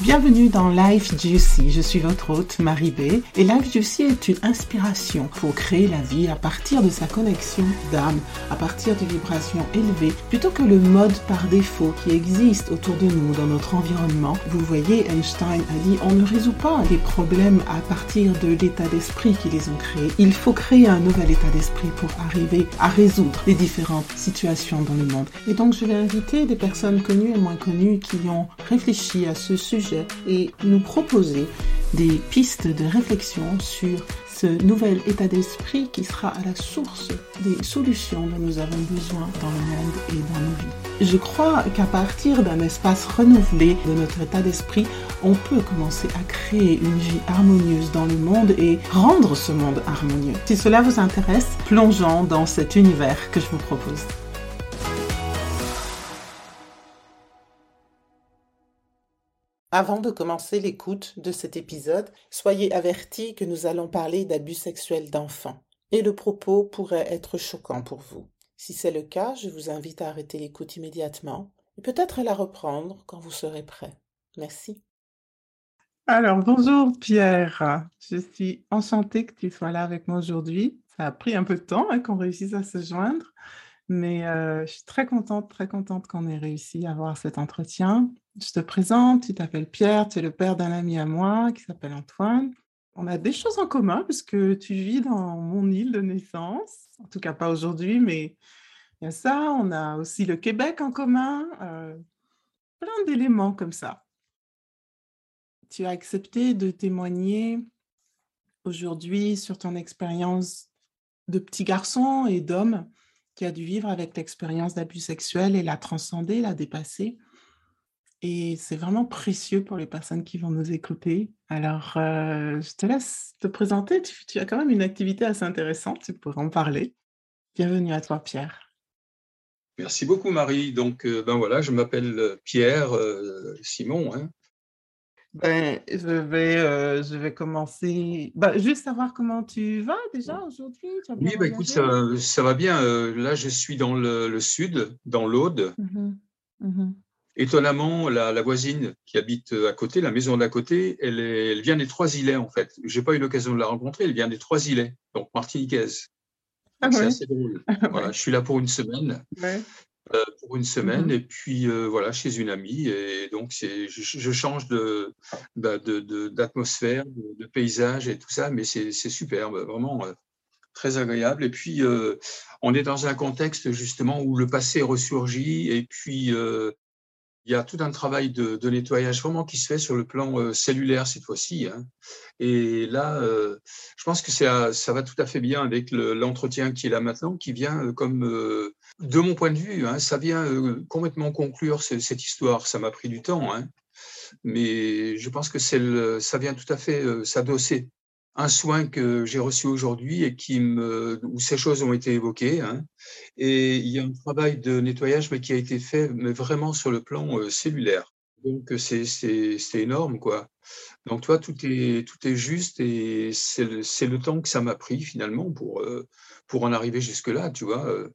Bienvenue dans Life Juicy. Je suis votre hôte Marie B. Et Life Juicy est une inspiration pour créer la vie à partir de sa connexion d'âme, à partir de vibrations élevées, plutôt que le mode par défaut qui existe autour de nous dans notre environnement. Vous voyez, Einstein a dit on ne résout pas les problèmes à partir de l'état d'esprit qui les ont créés. Il faut créer un nouvel état d'esprit pour arriver à résoudre les différentes situations dans le monde. Et donc je vais inviter des personnes connues et moins connues qui ont réfléchi à ce sujet et nous proposer des pistes de réflexion sur ce nouvel état d'esprit qui sera à la source des solutions dont nous avons besoin dans le monde et dans nos vies. Je crois qu'à partir d'un espace renouvelé de notre état d'esprit, on peut commencer à créer une vie harmonieuse dans le monde et rendre ce monde harmonieux. Si cela vous intéresse, plongeons dans cet univers que je vous propose. Avant de commencer l'écoute de cet épisode, soyez avertis que nous allons parler d'abus sexuels d'enfants et le propos pourrait être choquant pour vous. Si c'est le cas, je vous invite à arrêter l'écoute immédiatement et peut-être à la reprendre quand vous serez prêt. Merci. Alors, bonjour Pierre. Je suis enchantée que tu sois là avec moi aujourd'hui. Ça a pris un peu de temps hein, qu'on réussisse à se joindre, mais je suis très contente, très contente qu'on ait réussi à avoir cet entretien je te présente, tu t'appelles Pierre, tu es le père d'un ami à moi qui s'appelle Antoine. On a des choses en commun puisque tu vis dans mon île de naissance, en tout cas pas aujourd'hui, mais il y a ça. On a aussi le Québec en commun, plein d'éléments comme ça. Tu as accepté de témoigner aujourd'hui sur ton expérience de petit garçon et d'homme qui a dû vivre avec l'expérience d'abus sexuel et la transcender, la dépasser. Et c'est vraiment précieux pour les personnes qui vont nous écouter. Alors, euh, je te laisse te présenter. Tu, as quand même une activité assez intéressante, tu pourrais en parler. Bienvenue à toi, Pierre. Merci beaucoup, Marie. Donc, euh, ben voilà, je m'appelle euh, Pierre Simon. Hein. Ben, je, vais, je vais commencer. Ben, juste savoir comment tu vas déjà aujourd'hui. Oui, ben, écoute, ça, va bien. là, je suis dans le, sud, dans l'Aude. Mmh mmh Étonnamment, la, voisine qui habite à côté, la maison d'à côté, elle, elle, vient des Trois-Îlets en fait. J'ai pas eu l'occasion de la rencontrer, elle vient des Trois-Îlets, donc martiniquaise. Ah c'est assez drôle. voilà, je suis là pour une semaine. Euh, pour une semaine mm-hmm. et puis euh, voilà chez une amie et donc c'est je, change de bah, d'atmosphère de, de, paysage et tout ça mais c'est superbe vraiment euh, très agréable et puis on est dans un contexte justement où le passé ressurgit et puis il y a tout un travail de, nettoyage vraiment qui se fait sur le plan cellulaire cette fois-ci. Hein. Et là, je pense que ça, ça va tout à fait bien avec l'entretien qui est là maintenant, qui vient comme, de mon point de vue, hein, ça vient complètement conclure cette histoire. Ça m'a pris du temps, hein. mais je pense que ça vient tout à fait s'adosser un soin que j'ai reçu aujourd'hui et qui me, où ces choses ont été évoquées. Hein. Et il y a un travail de nettoyage mais qui a été fait mais vraiment sur le plan euh, cellulaire. Donc c'est énorme quoi. Donc toi tout est tout est juste et c'est le, le, temps que ça m'a pris finalement pour euh, pour en arriver jusque là, tu vois.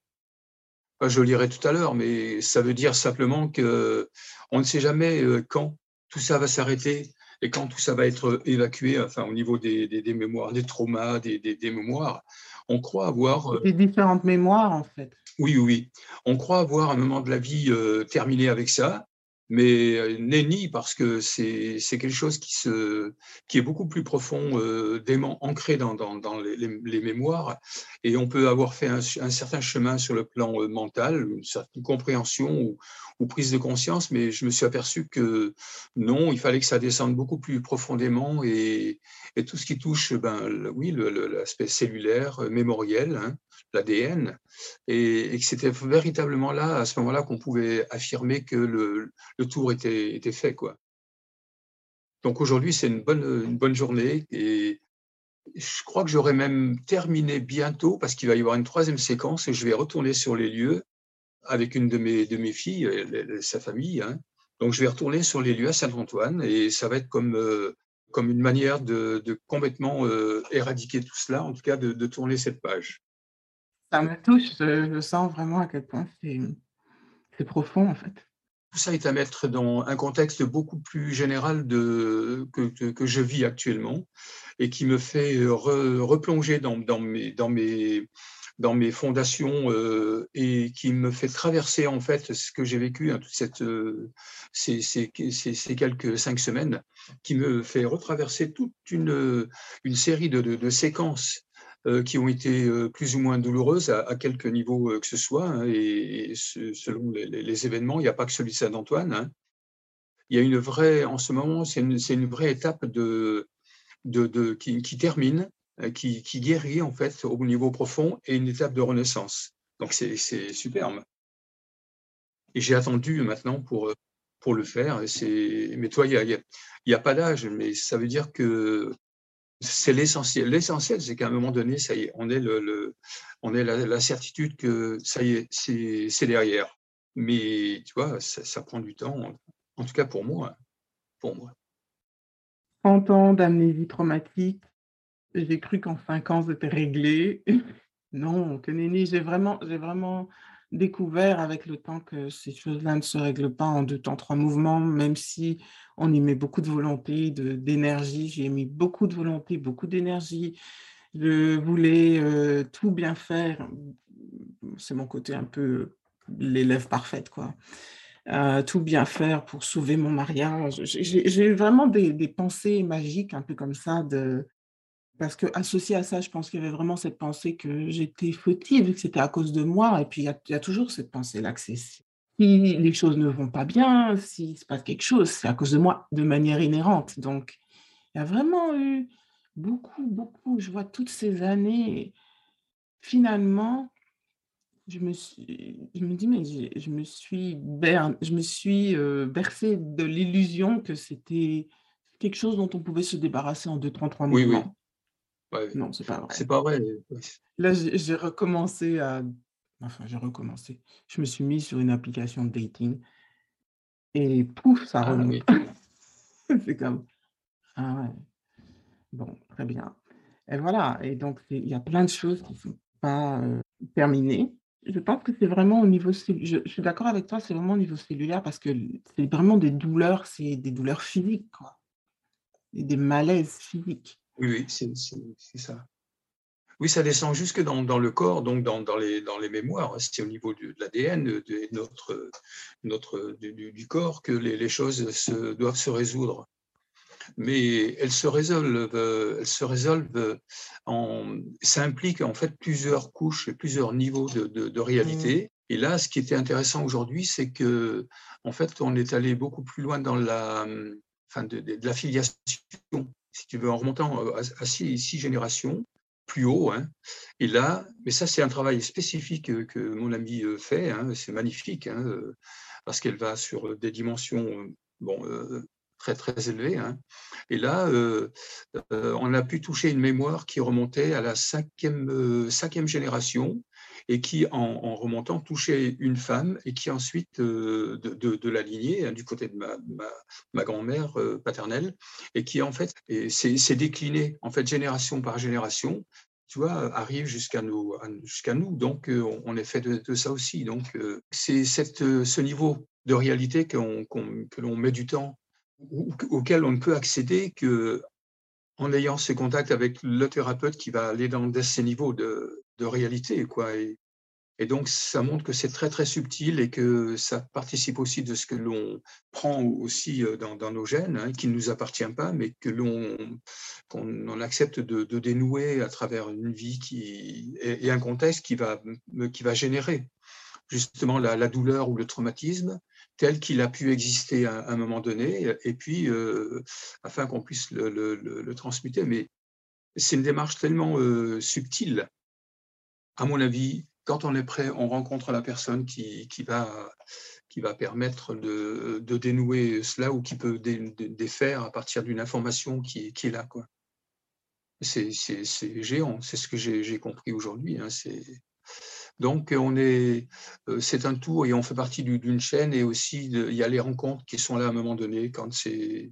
Euh. je le lirai tout à l'heure, mais ça veut dire simplement que on ne sait jamais quand tout ça va s'arrêter et quand tout ça va être évacué, enfin au niveau des, des, mémoires, des traumas, des, des, mémoires, on croit avoir... Euh, des différentes mémoires, en fait. Oui, oui. On croit avoir un moment de la vie euh, terminé avec ça, mais euh, nenni parce que c'est quelque chose qui, est beaucoup plus profond, euh, ancré dans, les, mémoires, et on peut avoir fait un, certain chemin sur le plan euh, mental, une certaine compréhension ou, prise de conscience, mais je me suis aperçu que non, il fallait que ça descende beaucoup plus profondément, et, tout ce qui touche, ben, oui, l'aspect cellulaire, mémoriel, hein, l'ADN, et, que c'était véritablement là, à ce moment-là, qu'on pouvait affirmer que le, tour était, fait. Quoi. Donc aujourd'hui, c'est une bonne, une bonne journée et je crois que j'aurai même terminé bientôt parce qu'il va y avoir une troisième séquence et je vais retourner sur les lieux avec une de mes, de mes filles, sa famille. Hein. Donc je vais retourner sur les lieux à Saint-Antoine et ça va être comme, euh, comme une manière de, complètement euh, éradiquer tout cela, en tout cas de tourner cette page ça me touche. Je, sens vraiment à quel point c'est profond, en fait. tout ça est à mettre dans un contexte beaucoup plus général de, que, que, je vis actuellement et qui me fait replonger dans, mes, dans, mes, dans mes fondations euh, et qui me fait traverser en fait ce que j'ai vécu, hein, toute cette, euh, ces, ces, ces, quelques cinq semaines, qui me fait retraverser toute une, une série de, de, séquences euh, qui ont été euh, plus ou moins douloureuses à, à quelque niveau euh, que ce soit. Hein, et, selon les, événements, il n'y a pas que celui de Saint-Antoine. Hein. Il y a une vraie, en ce moment, c'est une, vraie étape de, qui, termine, qui, guérit en fait au niveau profond et une étape de renaissance. Donc c'est superbe. Et j'ai attendu maintenant pour, pour le faire. Mais toi, il n'y a, pas d'âge, mais ça veut dire que c'est l'essentiel. L'essentiel, c'est qu'à un moment donné, ça y est, on est, le, on est la, certitude que ça y est, c'est derrière. Mais tu vois, ça, prend du temps, en tout cas pour moi. Pour moi. 30 ans d'amnésie traumatique, j'ai cru qu'en 5 ans, c'était réglé. non, que nenni, j'ai vraiment, j'ai vraiment découvert avec le temps que ces choses-là ne se règlent pas en deux temps, trois mouvements, même si on y met beaucoup de volonté, d'énergie. J'ai mis beaucoup de volonté, beaucoup d'énergie. Je voulais euh, tout bien faire. C'est mon côté un peu l'élève parfaite, quoi. Euh, tout bien faire pour sauver mon mariage. J'ai vraiment des, des, pensées magiques, un peu comme ça, de, parce que associé à ça, je pense qu'il y avait vraiment cette pensée que j'étais fautive, que c'était à cause de moi. Et puis, il y a, toujours cette pensée-là que si les choses ne vont pas bien, s'il se passe quelque chose, c'est à cause de moi de manière inhérente. Donc, il y a vraiment eu beaucoup, beaucoup, je vois toutes ces années, finalement, je me, suis, je me dis, mais je, me suis, je me suis euh, bercée de l'illusion que c'était quelque chose dont on pouvait se débarrasser en deux, trois, trois mois. Oui, oui. Non, c'est pas vrai. C'est pas vrai. Là, j'ai recommencé à. Enfin, j'ai recommencé. Je me suis mis sur une application de dating et pouf, ça ah remonte. c'est comme. Ah ouais. Bon, très bien. Et voilà. Et donc, il y a plein de choses qui ne sont pas euh, terminées. Je pense que c'est vraiment au niveau. Je, je suis d'accord avec toi, c'est vraiment au niveau cellulaire parce que c'est vraiment des douleurs, c'est des douleurs physiques, quoi. Et des malaises physiques. Oui, oui, c'est ça. Oui, ça descend jusque dans, dans le corps, donc dans, dans, les, dans les mémoires. C'est au niveau de, l'ADN de, notre, notre, du, du, corps que les, les, choses se, doivent se résoudre. Mais elles se résolvent, elles se résolvent en. Ça implique en fait plusieurs couches et plusieurs niveaux de, de réalité. Mmh. Et là, ce qui était intéressant aujourd'hui, c'est que en fait, on est allé beaucoup plus loin dans la, enfin, de, de la filiation si tu veux, en remontant euh, à, six, générations, plus haut. Hein. Et là, mais ça, c'est un travail spécifique que mon ami euh, fait. Hein, c'est magnifique, hein, euh, parce qu'elle va sur des dimensions bon, très, très élevées. Et là, on a pu toucher une mémoire qui remontait à la cinquième, cinquième génération et qui, en, remontant, touchait une femme et qui ensuite, euh, de, la lignée, hein, du côté de ma, grand-mère euh, paternelle, et qui en fait s'est décliné en fait génération par génération tu vois, arrive jusqu'à nous, jusqu'à nous. Donc, euh, on est fait de, ça aussi. Donc, c'est ce niveau de réalité que l'on met du temps, auquel on ne peut accéder que en ayant ce contact avec le thérapeute qui va aller dans ces niveaux de, de réalité. Quoi. Et, donc, ça montre que c'est très, très subtil et que ça participe aussi de ce que l'on prend aussi euh, dans, nos gènes, hein, qui ne nous appartient pas, mais que l'on qu'on accepte de, dénouer à travers une vie qui, et, un contexte qui va, qui va générer justement la, douleur ou le traumatisme tel qu'il a pu exister à, un moment donné, et puis euh, afin qu'on puisse le, le, le, transmuter. Mais c'est une démarche tellement euh, subtile à mon avis, quand on est prêt, on rencontre la personne qui, qui va, qui va permettre de, de, dénouer cela ou qui peut défaire à partir d'une information qui, est là. Quoi. C'est, géant, c'est ce que j'ai, compris aujourd'hui. Hein, donc, on est, euh, c'est un tout et on fait partie d'une chaîne et aussi il y a les rencontres qui sont là à un moment donné quand c'est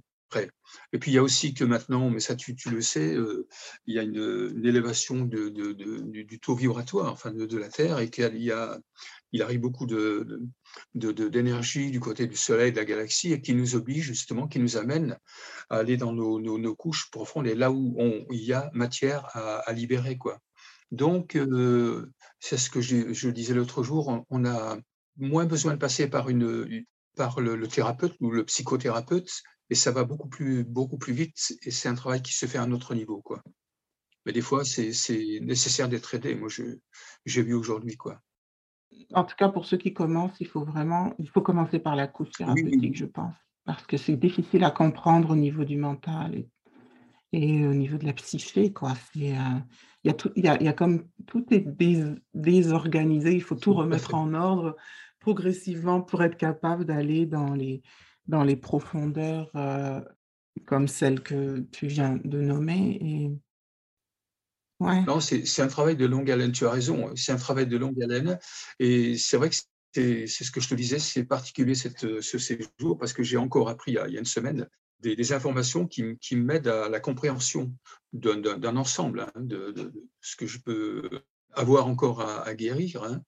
Et puis il y a aussi que maintenant, mais ça tu, le sais, euh, il y a une, élévation du, taux vibratoire, enfin de, la Terre, et qu'il arrive beaucoup d'énergie du côté du Soleil, de la galaxie, et qui nous oblige justement, qui nous amène à aller dans nos, couches profondes et là où il y a matière à, libérer. Donc, euh, c'est ce que je, disais l'autre jour, on, a moins besoin de passer par le, thérapeute ou le psychothérapeute, et ça va beaucoup plus, beaucoup plus vite, et c'est un travail qui se fait à un autre niveau. Quoi. Mais des fois, c'est nécessaire d'être aidé. Moi, j'ai vu aujourd'hui. quoi en tout cas, pour ceux qui commencent, il faut vraiment, il faut commencer par la couche thérapeutique, je pense, parce que c'est difficile à comprendre au niveau du mental et, au niveau de la psyché, quoi. Euh, il y a tout, y a, y a comme tout est désorganisé, il faut tout remettre en ordre progressivement pour être capable d'aller dans les, dans les profondeurs euh, comme celles que tu viens de nommer. Et non, c'est un travail de longue haleine, tu as raison, c'est un travail de longue haleine. Et c'est vrai que c'est ce que je te disais, c'est particulier cette, ce séjour parce que j'ai encore appris il y a une semaine des, informations qui, qui m'aident à la compréhension d'un ensemble, hein, de, ce que je peux avoir encore à, guérir, hein,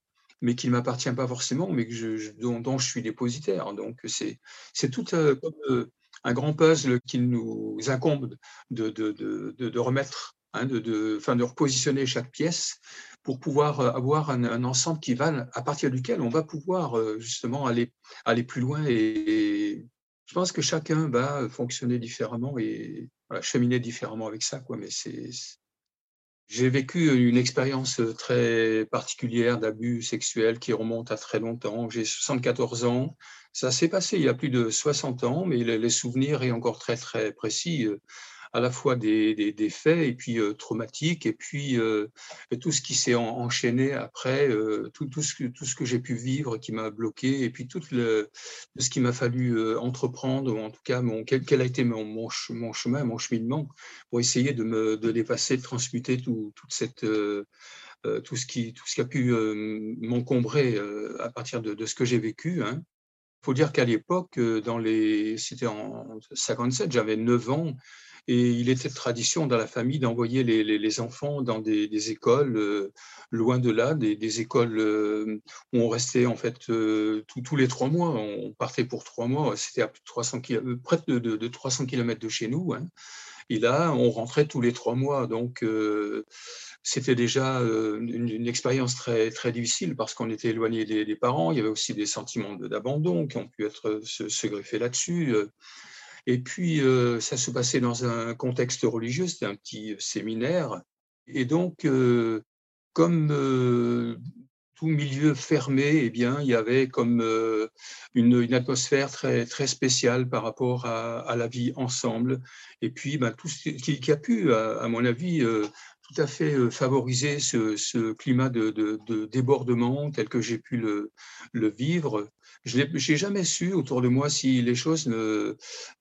mais qui ne m'appartient pas forcément, mais je, dont, je suis dépositaire. Donc c'est tout euh, comme euh, un grand puzzle qu'il nous incombe de, remettre Hein, de, de, repositionner chaque pièce pour pouvoir euh, avoir un, ensemble qui va, à partir duquel on va pouvoir justement aller, plus loin. Et, je pense que chacun va fonctionner différemment et cheminer différemment avec ça. Mais c'est, j'ai vécu une expérience très particulière d'abus sexuels qui remonte à très longtemps. J'ai 74 ans. Ça s'est passé il y a plus de 60 ans, mais les souvenirs sont encore très, très précis à la fois des, des, faits et puis euh, traumatiques, et puis euh, tout ce qui s'est enchaîné après, euh, tout, tout, ce que, tout ce que j'ai pu vivre qui m'a bloqué, et puis tout le, ce qui m'a fallu entreprendre, ou en tout cas mon, quel, quel a été mon, mon, chemin, mon cheminement, pour essayer de me de dépasser, de transmuter tout, toute cette... tout, ce qui, tout ce qui a pu m'encombrer à partir de, ce que j'ai vécu. Hein. Faut dire qu'à l'époque, dans c'était en 57, j'avais 9 ans, et il était tradition dans la famille d'envoyer les, enfants dans des, écoles euh, loin de là, des, écoles euh, où on restait en fait euh, tous les trois mois. On partait pour trois mois. C'était à 300 près de, de, 300 km de chez nous. Hein. Et là, on rentrait tous les trois mois. Donc, c'était déjà une, expérience très, très difficile parce qu'on était éloigné des, parents. Il y avait aussi des sentiments d'abandon qui ont pu être, se greffer là-dessus. Et puis, euh, ça se passait dans un contexte religieux, c'était un petit séminaire. Et donc, euh, comme euh, tout milieu fermé, eh bien, il y avait comme une, atmosphère très, très spéciale par rapport à, la vie ensemble. Et puis, ben, tout ce qui, a pu, à, mon avis, tout à fait favoriser ce, climat de, débordement tel que j'ai pu le vivre. Je n'ai jamais su autour de moi si les choses euh,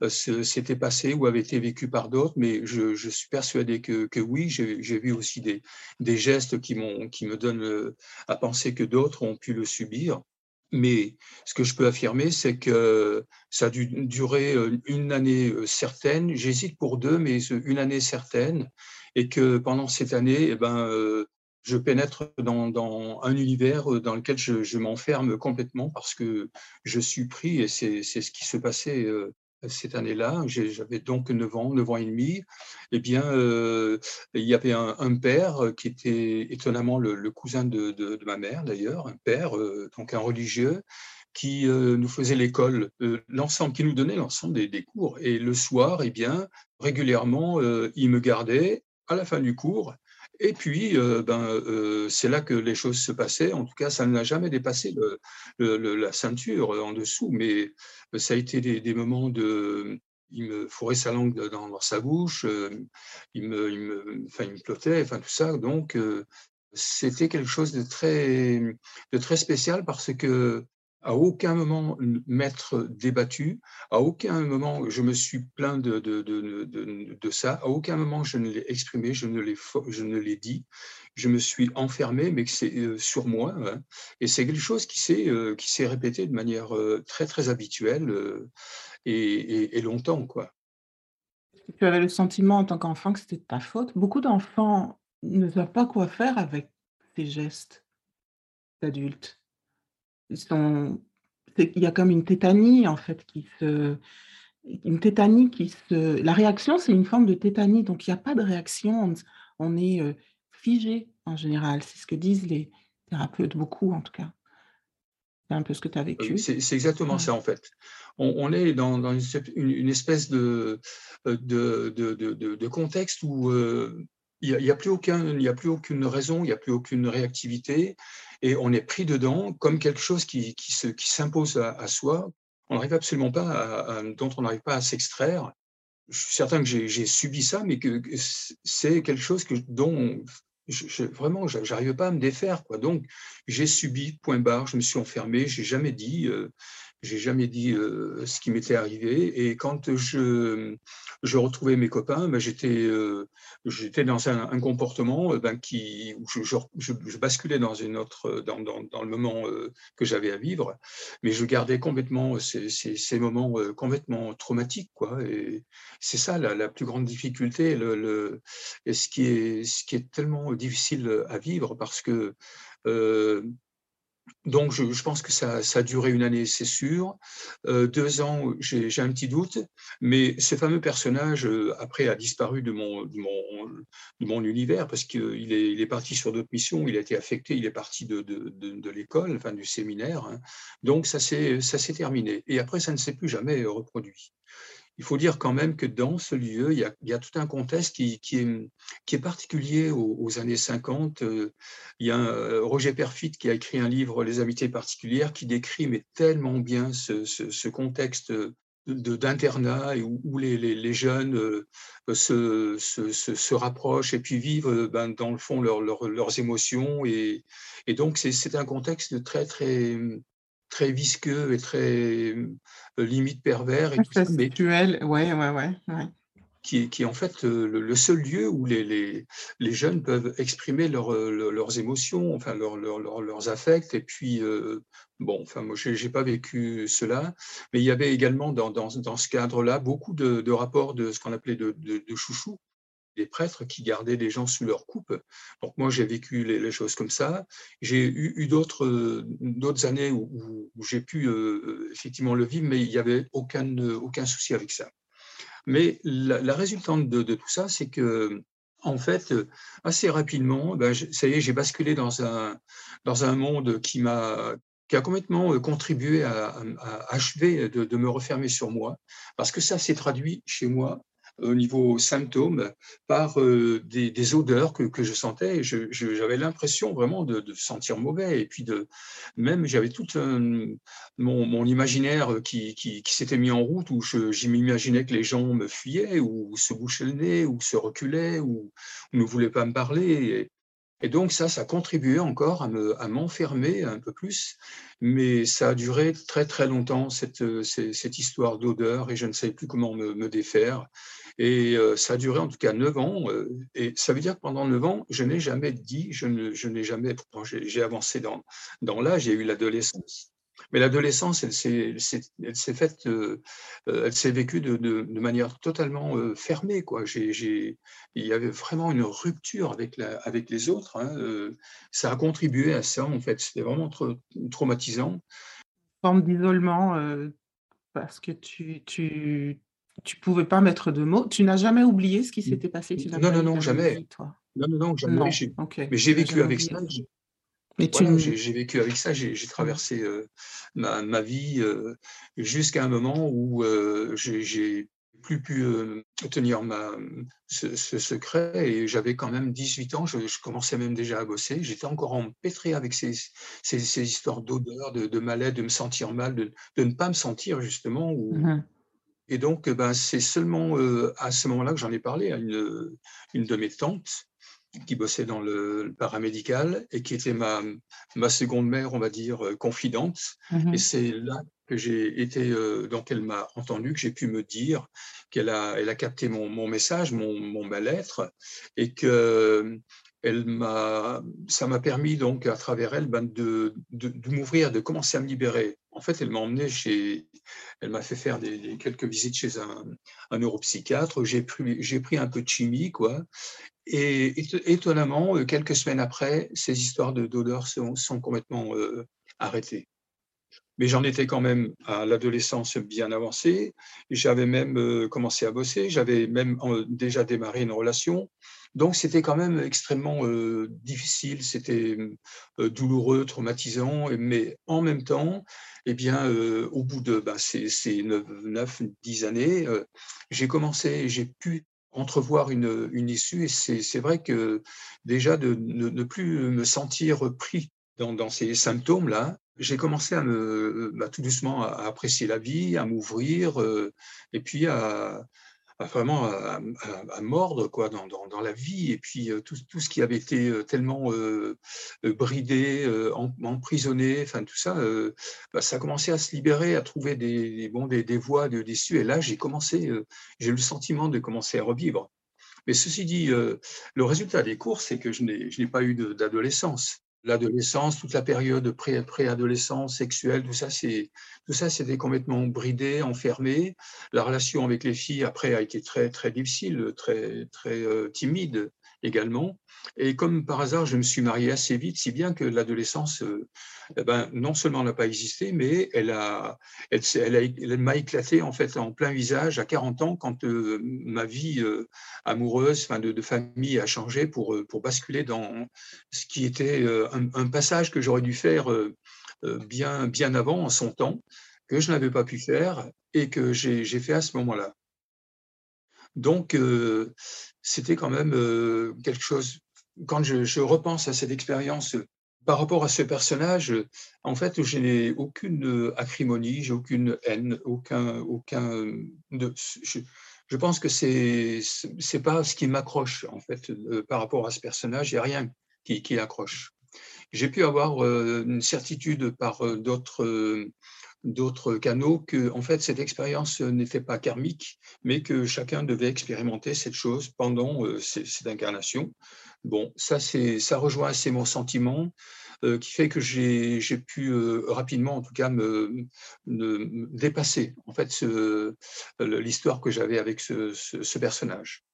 s'étaient passées ou avaient été vécues par d'autres, mais je, suis persuadé que, oui, j'ai vu aussi des, des gestes qui, qui me donnent euh, à penser que d'autres ont pu le subir. Mais ce que je peux affirmer, c'est que ça a dû durer euh, une année certaine. J'hésite pour deux, mais une année certaine. Et que pendant cette année, eh ben, je pénètre dans, un univers euh, dans lequel je, m'enferme complètement parce que je suis pris, et c'est ce qui se passait euh, cette année-là, j'avais donc 9 ans, 9 ans et demi, eh bien, euh, il y avait un, père qui était étonnamment le, cousin de, ma mère d'ailleurs, un père, donc un religieux, qui nous faisait l'école, l'ensemble, qui nous donnait l'ensemble des, des, cours. Et le soir, eh bien, régulièrement, il me gardait à la fin du cours et puis, euh, ben, euh, c'est là que les choses se passaient. En tout cas, ça n'a jamais dépassé la ceinture en dessous, mais ça a été des, moments de. Il me fourrait sa langue dans, sa bouche, euh, il me, il me, enfin, il me plottait, enfin tout ça. Donc, c'était quelque chose de très, de très spécial parce que à aucun moment m'être débattu, à aucun moment je me suis plaint de, ça, à aucun moment je ne l'ai exprimé, je ne l'ai, dit, je me suis enfermé, mais c'est euh, sur moi, hein. et c'est quelque chose qui s'est, euh, répété de manière euh, très très habituelle et, longtemps. quoi. tu avais le sentiment en tant qu'enfant que c'était ta faute? Beaucoup d'enfants ne savent pas quoi faire avec ces gestes d'adultes. Sont il y a comme une tétanie en fait qui se une tétanie qui se la réaction, c'est une forme de tétanie, donc il y a pas de réaction, on est, figé en général. C'est ce que disent les thérapeute, beaucoup en tout cas. C'est un peu ce que tu as vécu. C'est exactement ça en fait. On, est dans, une, espèce de, de, de, de contexte où euh, il n'y a, plus aucun, il a plus aucune raison, il n'y a plus aucune réactivité, et on est pris dedans comme quelque chose qui, qui s'impose à, à, soi. On n'arrive absolument pas à, dont on n'arrive pas à s'extraire. Je suis certain que j'ai subi ça, mais que c'est quelque chose que, dont je, je, vraiment, j'arrive pas à me défaire. Quoi. Donc, j'ai subi, point barre, je me suis enfermé, j'ai jamais dit, euh, j'ai jamais dit euh, ce qui m'était arrivé. Et quand je, je retrouvais mes copains, ben, j'étais, euh, dans un, comportement ben, qui, où je, basculais dans une autre, dans, dans, dans le moment que j'avais à vivre, mais je gardais complètement ces, ces, moments complètement traumatiques, quoi. Et c'est ça la, la, plus grande difficulté, le, et ce qui est, ce qui est tellement difficile à vivre parce que euh, donc, je, pense que ça, a duré une année, c'est sûr. Euh, deux ans, j'ai un petit doute, mais ce fameux personnage, euh, après, a disparu de mon, univers parce qu'il est, il est parti sur d'autres missions, il a été affecté, il est parti de l'école, enfin du séminaire. Hein. Donc, ça s'est terminé. Et après, ça ne s'est plus jamais reproduit il faut dire quand même que dans ce lieu, il y a, tout un contexte qui, est, particulier aux, années 50. Euh, il y a un, euh, Roger Perfit qui a écrit un livre, Les amitiés particulières, qui décrit mais tellement bien ce, contexte d'internat où, les, jeunes euh, se, rapprochent et puis vivent ben, dans le fond leur, leur, leurs émotions. Et, et donc, c'est un contexte très, très, très visqueux et très euh, limite pervers. Et tout ça, mais ouais, ouais, ouais, ouais. Qui, qui, est en fait euh, le, seul lieu où les, les, les jeunes peuvent exprimer leur, euh, leurs émotions, enfin leur, leur, leurs affects. Et puis, bon, enfin, moi, je n'ai pas vécu cela, mais il y avait également dans, dans, dans ce cadre-là beaucoup de, de, rapports de ce qu'on appelait de, de, de chouchou, des prêtres qui gardaient les gens sous leur coupe. Donc moi, j'ai vécu les, choses comme ça. J'ai eu, d'autres années où, j'ai pu euh, effectivement le vivre, mais il n'y avait aucun, souci avec ça. Mais la, résultante de, tout ça, c'est que en fait, assez rapidement, ben, ça y est, j'ai basculé dans un, dans un monde qui m'a qui a complètement contribué à, achever de, me refermer sur moi, parce que ça s'est traduit chez moi au niveau symptômes par euh, des, odeurs que, que, je sentais. J'avais l'impression vraiment de, de, sentir mauvais. Et puis, de, même, j'avais tout mon, imaginaire qui, qui, s'était mis en route où je, m'imaginais que les gens me fuyaient ou se bouchaient le nez ou se reculaient ou, ne voulaient pas me parler. Et donc ça, ça contribuait encore à, me, à m'enfermer un peu plus, mais ça a duré très très longtemps, cette, cette histoire d'odeur, et je ne savais plus comment me, défaire. Et euh, ça a duré en tout cas neuf ans. Euh, et ça veut dire que pendant neuf ans, je n'ai jamais dit, je, n'ai jamais, j'ai avancé dans l'âge, j'ai eu l'adolescence. Mais l'adolescence, elle s'est, elle s'est faite, euh, elle s'est vécue de, de, de, manière totalement fermée. Quoi. J'ai, j'ai, il y avait vraiment une rupture avec, la, avec les autres. Hein. ça a contribué à ça, en fait. C'était vraiment tra traumatisant. Forme d'isolement, parce que tu, tu, tu pouvais pas mettre de mots. Tu n'as jamais oublié ce qui s'était passé? Tu Non, non, non, jamais. toi? Non, non, non, jamais. Mais j'ai vécu avec ça. Tu... j'ai vécu avec ça. J'ai traversé euh, ma, ma, vie euh, jusqu'à un moment où euh, j'ai plus pu euh, tenir ma, ce, ce, secret et j'avais quand même 18 ans, je, je, commençais même déjà à bosser, j'étais encore empêtré avec ces, ces, ces histoires d'odeur, de, de mal-être, de me sentir mal, de, de, ne pas me sentir justement, ou, mmh et donc, ben, c'est seulement à ce moment-là que j'en ai parlé à une, une de mes tantes qui bossait dans le paramédical et qui était ma, ma seconde mère, on va dire, euh, confidente. Mmh et c'est là que j'ai été, euh, donc elle m'a entendu, que j'ai pu me dire qu'elle a, elle a capté mon, mon message, mon, mon mal-être, et que elle m'a, ça m'a permis donc à travers elle ben, de, de, de m'ouvrir, de commencer à me libérer en fait, elle m'a emmené chez, elle m'a fait faire des, quelques visites chez un, un neuropsychiatre. J'ai pris, j'ai pris un peu de chimie, quoi. Et étonnamment, euh, quelques semaines après, ces histoires de sont, sont, complètement euh, arrêtées. Mais j'en étais quand même à l'adolescence bien avancée. J'avais même euh, commencé à bosser. J'avais même déjà démarré une relation. Donc c'était quand même extrêmement difficile, c'était douloureux, traumatisant, mais en même temps, eh bien, au bout de bah, ces, ces 9, 10 années, j'ai commencé, j'ai pu entrevoir une, issue. Et c'est vrai que déjà de ne, plus me sentir pris dans, ces symptômes-là, j'ai commencé à me, bah, tout doucement à apprécier la vie, à m'ouvrir et puis à, vraiment à, mordre quoi, dans, dans, la vie. Et puis tout, tout, ce qui avait été tellement bridé, emprisonné, enfin tout ça, bah, ça a commencé à se libérer, à trouver des, bon, des, des voies de d'issue. Et là, j'ai commencé, j'ai eu le sentiment de commencer à revivre. Mais ceci dit, le résultat des cours, c'est que je n'ai pas eu d'adolescence l'adolescence, toute la période pré-adolescence, sexuelle, tout ça, c'est tout ça, c'était complètement bridé, enfermé. La relation avec les filles après a été très très difficile, très très euh, timide également. Et comme par hasard, je me suis marié assez vite, si bien que l'adolescence, euh, eh ben, non seulement n'a pas existé, mais elle a, elle, elle, m'a éclaté en fait en plein visage à 40 ans quand euh, ma vie euh, amoureuse, enfin de, famille a changé pour, pour basculer dans ce qui était un, un passage que j'aurais dû faire bien, bien avant en son temps, que je n'avais pas pu faire et que j'ai fait à ce moment-là. Donc, c'était quand même quelque chose. Quand je, repense à cette expérience par rapport à ce personnage, en fait, je n'ai aucune acrimonie, j'ai aucune haine, aucun, aucun. Je, pense que c'est c'est pas ce qui m'accroche en fait par rapport à ce personnage. Il n'y a rien qui, qui accroche. J'ai pu avoir une certitude par d'autres d'autres canaux que en fait cette expérience n'était pas karmique mais que chacun devait expérimenter cette chose pendant euh, cette incarnation. Bon ça ça rejoint assez mon sentiment euh, qui fait que j'ai pu euh, rapidement en tout cas me, dépasser en fait l'histoire que j'avais avec ce personnage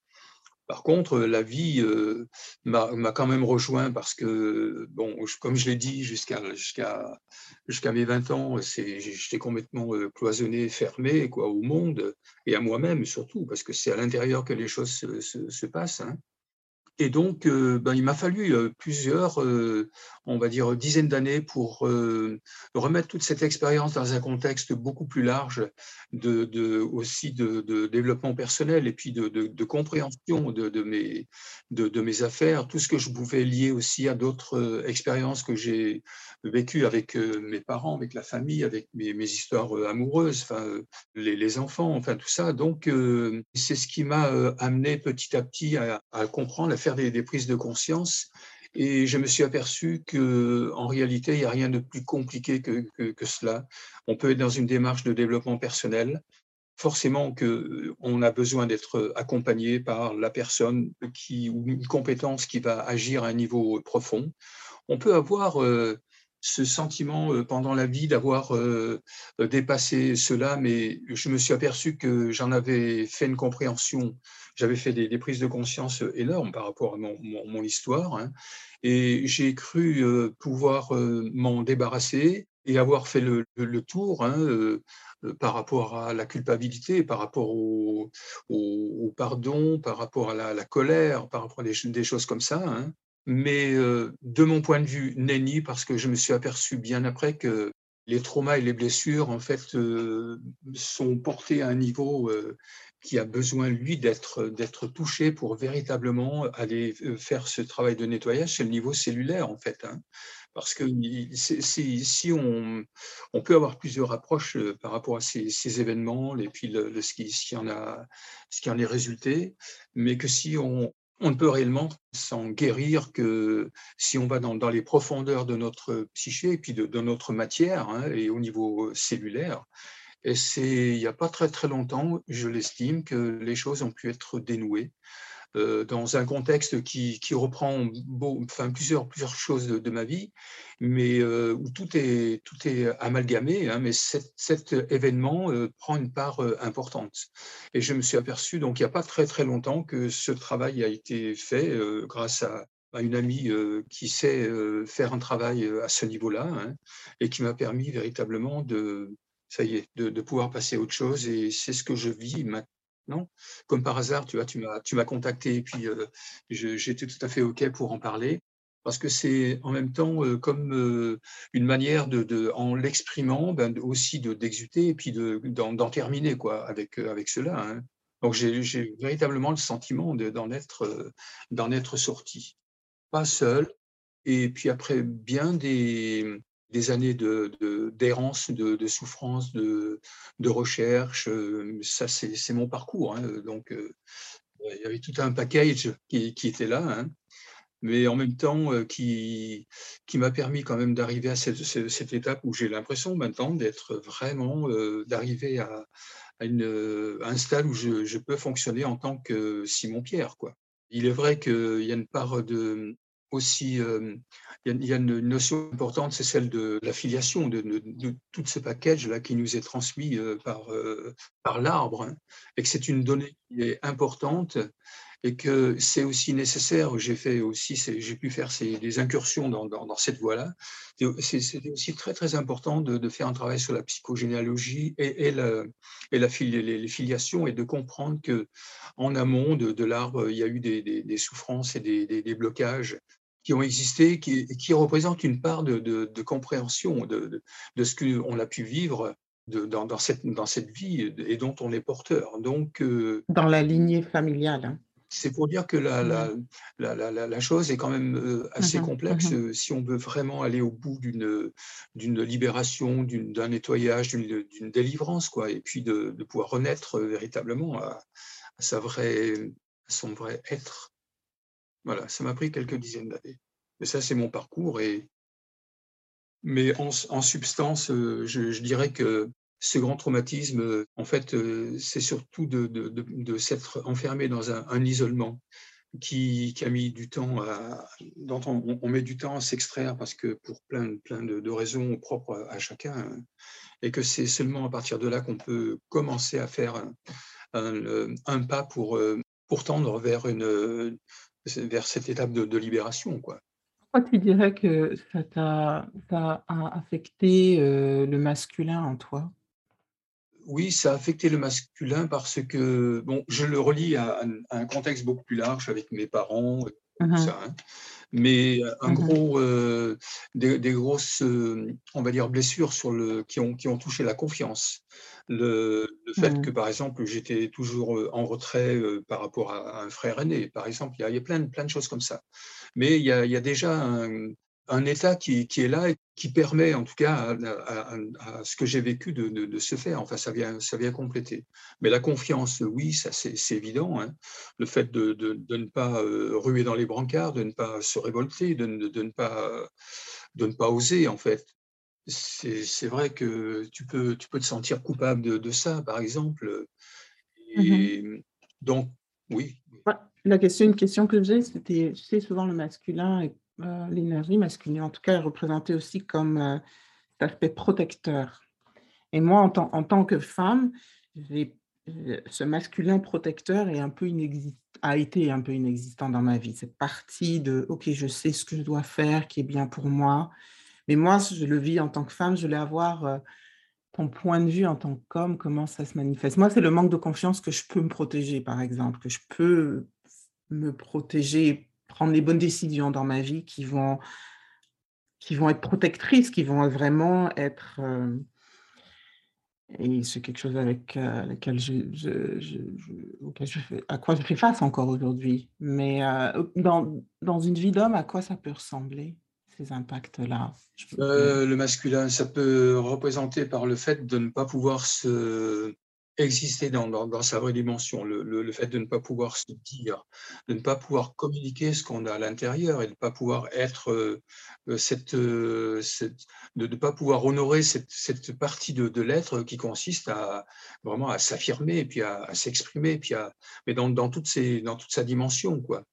par contre, la vie euh, m'a quand même rejoint parce que, bon, comme je l'ai dit, jusqu'à mes 20 ans, j'étais complètement euh, cloisonné, fermé au monde et à moi-même surtout, parce que c'est à l'intérieur que les choses se, se, passent. Hein. Et donc, euh, ben, il m'a fallu euh, plusieurs, euh, on va dire, dizaines d'années pour remettre toute cette expérience dans un contexte beaucoup plus large, de, aussi de, développement personnel et puis de, compréhension de, mes, de, mes affaires, tout ce que je pouvais lier aussi à d'autres expériences que j'ai vécues avec mes parents, avec la famille, avec mes, histoires amoureuses, enfin, les, enfants, enfin tout ça. Donc, c'est ce qui m'a amené petit à petit à, à comprendre, à faire des, prises de conscience et je me suis aperçu que en réalité, il n'y a rien de plus compliqué que, que, cela. On peut être dans une démarche de développement personnel. Forcément que on a besoin d'être accompagné par la personne qui ou une compétence qui va agir à un niveau profond. On peut avoir euh, ce sentiment euh, pendant la vie d'avoir euh, dépassé cela, mais je me suis aperçu que j'en avais fait une compréhension j'avais fait des, prises de conscience énormes par rapport à mon, histoire, hein, et j'ai cru euh, pouvoir euh, m'en débarrasser et avoir fait le, tour hein, euh, par rapport à la culpabilité, par rapport au, pardon, par rapport à la, colère, par rapport à des, choses comme ça. Hein. Mais de mon point de vue, nenni, parce que je me suis aperçu bien après que les traumas et les blessures, en fait, sont portés à un niveau qui a besoin, lui, d'être, touché pour véritablement aller euh, faire ce travail de nettoyage, c'est le niveau cellulaire, en fait. Hein. Parce que si on, on peut avoir plusieurs approches euh, par rapport à ces, événements, et puis le, ce, qui en a, ce qui en est résulté, mais que si on, on ne peut réellement s'en guérir que si on va dans, les profondeurs de notre psyché et puis de, notre matière hein, et au niveau cellulaire. Et c'est il n'y a pas très très longtemps, je l'estime, que les choses ont pu être dénouées euh, dans un contexte qui, reprend plusieurs, choses de, ma vie, mais euh, où tout est, amalgamé, hein, mais cet, événement euh, prend une part importante. Et je me suis aperçu, donc il n'y a pas très très longtemps, que ce travail a été fait grâce à, une amie qui sait faire un travail à ce niveau-là hein, et qui m'a permis véritablement de, ça y est, de, pouvoir passer à autre chose. Et c'est ce que je vis Comme par hasard, tu vois, tu m'as, tu m'as contacté et puis euh, j'étais tout à fait OK pour en parler parce que c'est en même temps euh, comme euh, une manière de, en l'exprimant, ben, aussi de, d'exuter et puis de, d'en, terminer quoi, avec, avec cela. Hein. Donc j'ai, j'ai véritablement le sentiment d'en, être, d'en être sorti. Pas seul, et puis après bien des, des années de, d'errance, de, de, souffrance, de, de recherche. Euh, ça, c'est, mon parcours. Hein, donc, euh, il y avait tout un package qui, était là, hein, mais en même temps euh, qui, qui m'a permis quand même d'arriver à cette, étape où j'ai l'impression maintenant d'être vraiment, d'arriver à, à, une, un stade où je, je, peux fonctionner en tant que Simon Pierre. Quoi. Il est vrai qu'il y a une part de, aussi, euh, il y, a une notion importante, c'est celle de la filiation, de, de, tout ce package-là qui nous est transmis euh, par, euh, par l'arbre, hein, et que c'est une donnée qui est importante et que c'est aussi nécessaire. J'ai fait aussi, j'ai pu faire des incursions dans, cette voie-là. C'était aussi très très important de, faire un travail sur la psychogénéalogie et, les, filiations et de comprendre que en amont de, l'arbre, il y a eu des, souffrances et des, blocages qui ont existé, qui, qui représentent une part de, de, de compréhension de, de, ce qu'on a pu vivre dans, dans, cette, dans cette vie et dont on est porteur. Donc, euh, dans la lignée familiale. Hein. C'est pour dire que la, la, la, la, chose est quand même euh, assez mmh complexe mmh si on veut vraiment aller au bout d'une libération, d'un nettoyage, d'une délivrance, quoi, et puis de, de pouvoir renaître véritablement à, à, sa vraie, à son vrai être. Voilà, ça m'a pris quelques dizaines d'années. Mais ça, c'est mon parcours. Et... Mais en, en substance, je, je, dirais que ce grand traumatisme, en fait, c'est surtout de, de, de, de s'être enfermé dans un, un isolement qui, qui, a mis du temps à, dont on, on, met du temps à s'extraire parce que pour plein, plein de, raisons propres à chacun, et que c'est seulement à partir de là qu'on peut commencer à faire un, un, un pas pour, pour tendre vers une, vers cette étape de, de libération. Quoi. Pourquoi tu dirais que ça t'a affecté euh, le masculin en toi? Oui, ça a affecté le masculin parce que, bon, je le relie à, à un contexte beaucoup plus large avec mes parents, tout mmh ça, hein. Mais un mmh gros, euh, des, des, grosses, euh, on va dire, blessures sur le, qui, ont, qui ont touché la confiance. Le, le fait mmh. que, par exemple, j'étais toujours euh, en retrait euh, par rapport à, un frère aîné, par exemple, il y a, il y a plein, plein de choses comme ça. Mais il y a, il y a déjà un, un état qui, qui, est là et qui permet, en tout cas, à, à, à ce que j'ai vécu de, de, de, se faire. Enfin, ça vient, ça vient compléter. Mais la confiance, oui, ça c'est évident. Hein. Le fait de, de, ne pas euh, ruer dans les brancards, de ne pas se révolter, de, ne pas, de ne pas oser, en fait. C'est vrai que tu peux, tu peux te sentir coupable de, ça, par exemple. Mmh donc, oui. La question, une question que j'ai, c'était, tu sais, souvent le masculin euh, l'énergie masculine, en tout cas, est représentée aussi comme euh, cet aspect protecteur. Et moi, en, en tant que femme, ce masculin protecteur est un peu a été un peu inexistant dans ma vie. Cette partie de OK, je sais ce que je dois faire, qui est bien pour moi. Mais moi, je le vis en tant que femme, je voulais avoir euh, ton point de vue en tant qu'homme, comment ça se manifeste. Moi, c'est le manque de confiance que je peux me protéger, par exemple, que je peux me protéger prendre les bonnes décisions dans ma vie qui vont, qui vont être protectrices, qui vont vraiment être... Euh, et c'est quelque chose avec euh, lequel je, je, je, auquel je fais, à quoi je fais face encore aujourd'hui. Mais euh, dans, dans une vie d'homme, à quoi ça peut ressembler, ces impacts-là? Le masculin, ça peut représenter par le fait de ne pas pouvoir se exister dans, sa vraie dimension, le, fait de ne pas pouvoir se dire, de ne pas pouvoir communiquer ce qu'on a à l'intérieur et de ne pas pouvoir être euh, euh, cette, de ne pas pouvoir honorer cette, partie de, l'être qui consiste à vraiment à s'affirmer et puis à, s'exprimer, puis mais dans, dans, toutes dans toute sa dimension, quoi.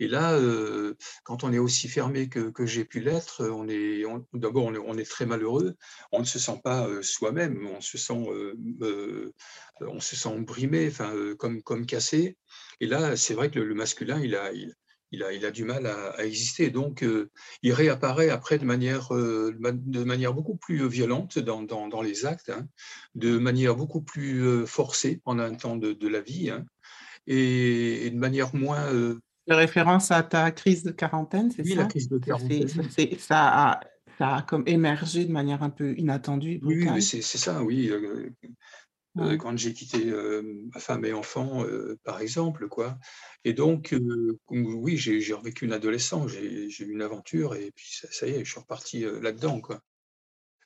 Et là, euh, quand on est aussi fermé que, j'ai pu l'être, on est, d'abord, on, est, très malheureux. On ne se sent pas euh, soi-même. On se sent, euh, on se sent brimé, enfin, comme, comme cassé. Et là, c'est vrai que le, masculin, il a, il, a, il a du mal à, exister. Donc, il réapparaît après de manière, de manière beaucoup plus violente dans, dans, les actes, hein, de manière beaucoup plus forcée pendant un temps de, la vie, hein, et, de manière moins référence à ta crise de quarantaine, c'est ça? Oui, la crise de quarantaine. ça, a, ça a comme émergé de manière un peu inattendue. Oui, c'est ça, oui. Euh, euh, quand j'ai quitté euh, ma femme et enfant, par exemple, quoi. Et donc, oui, j'ai revécu une adolescence, j'ai eu une aventure, et puis ça, y est, je suis reparti là-dedans, quoi.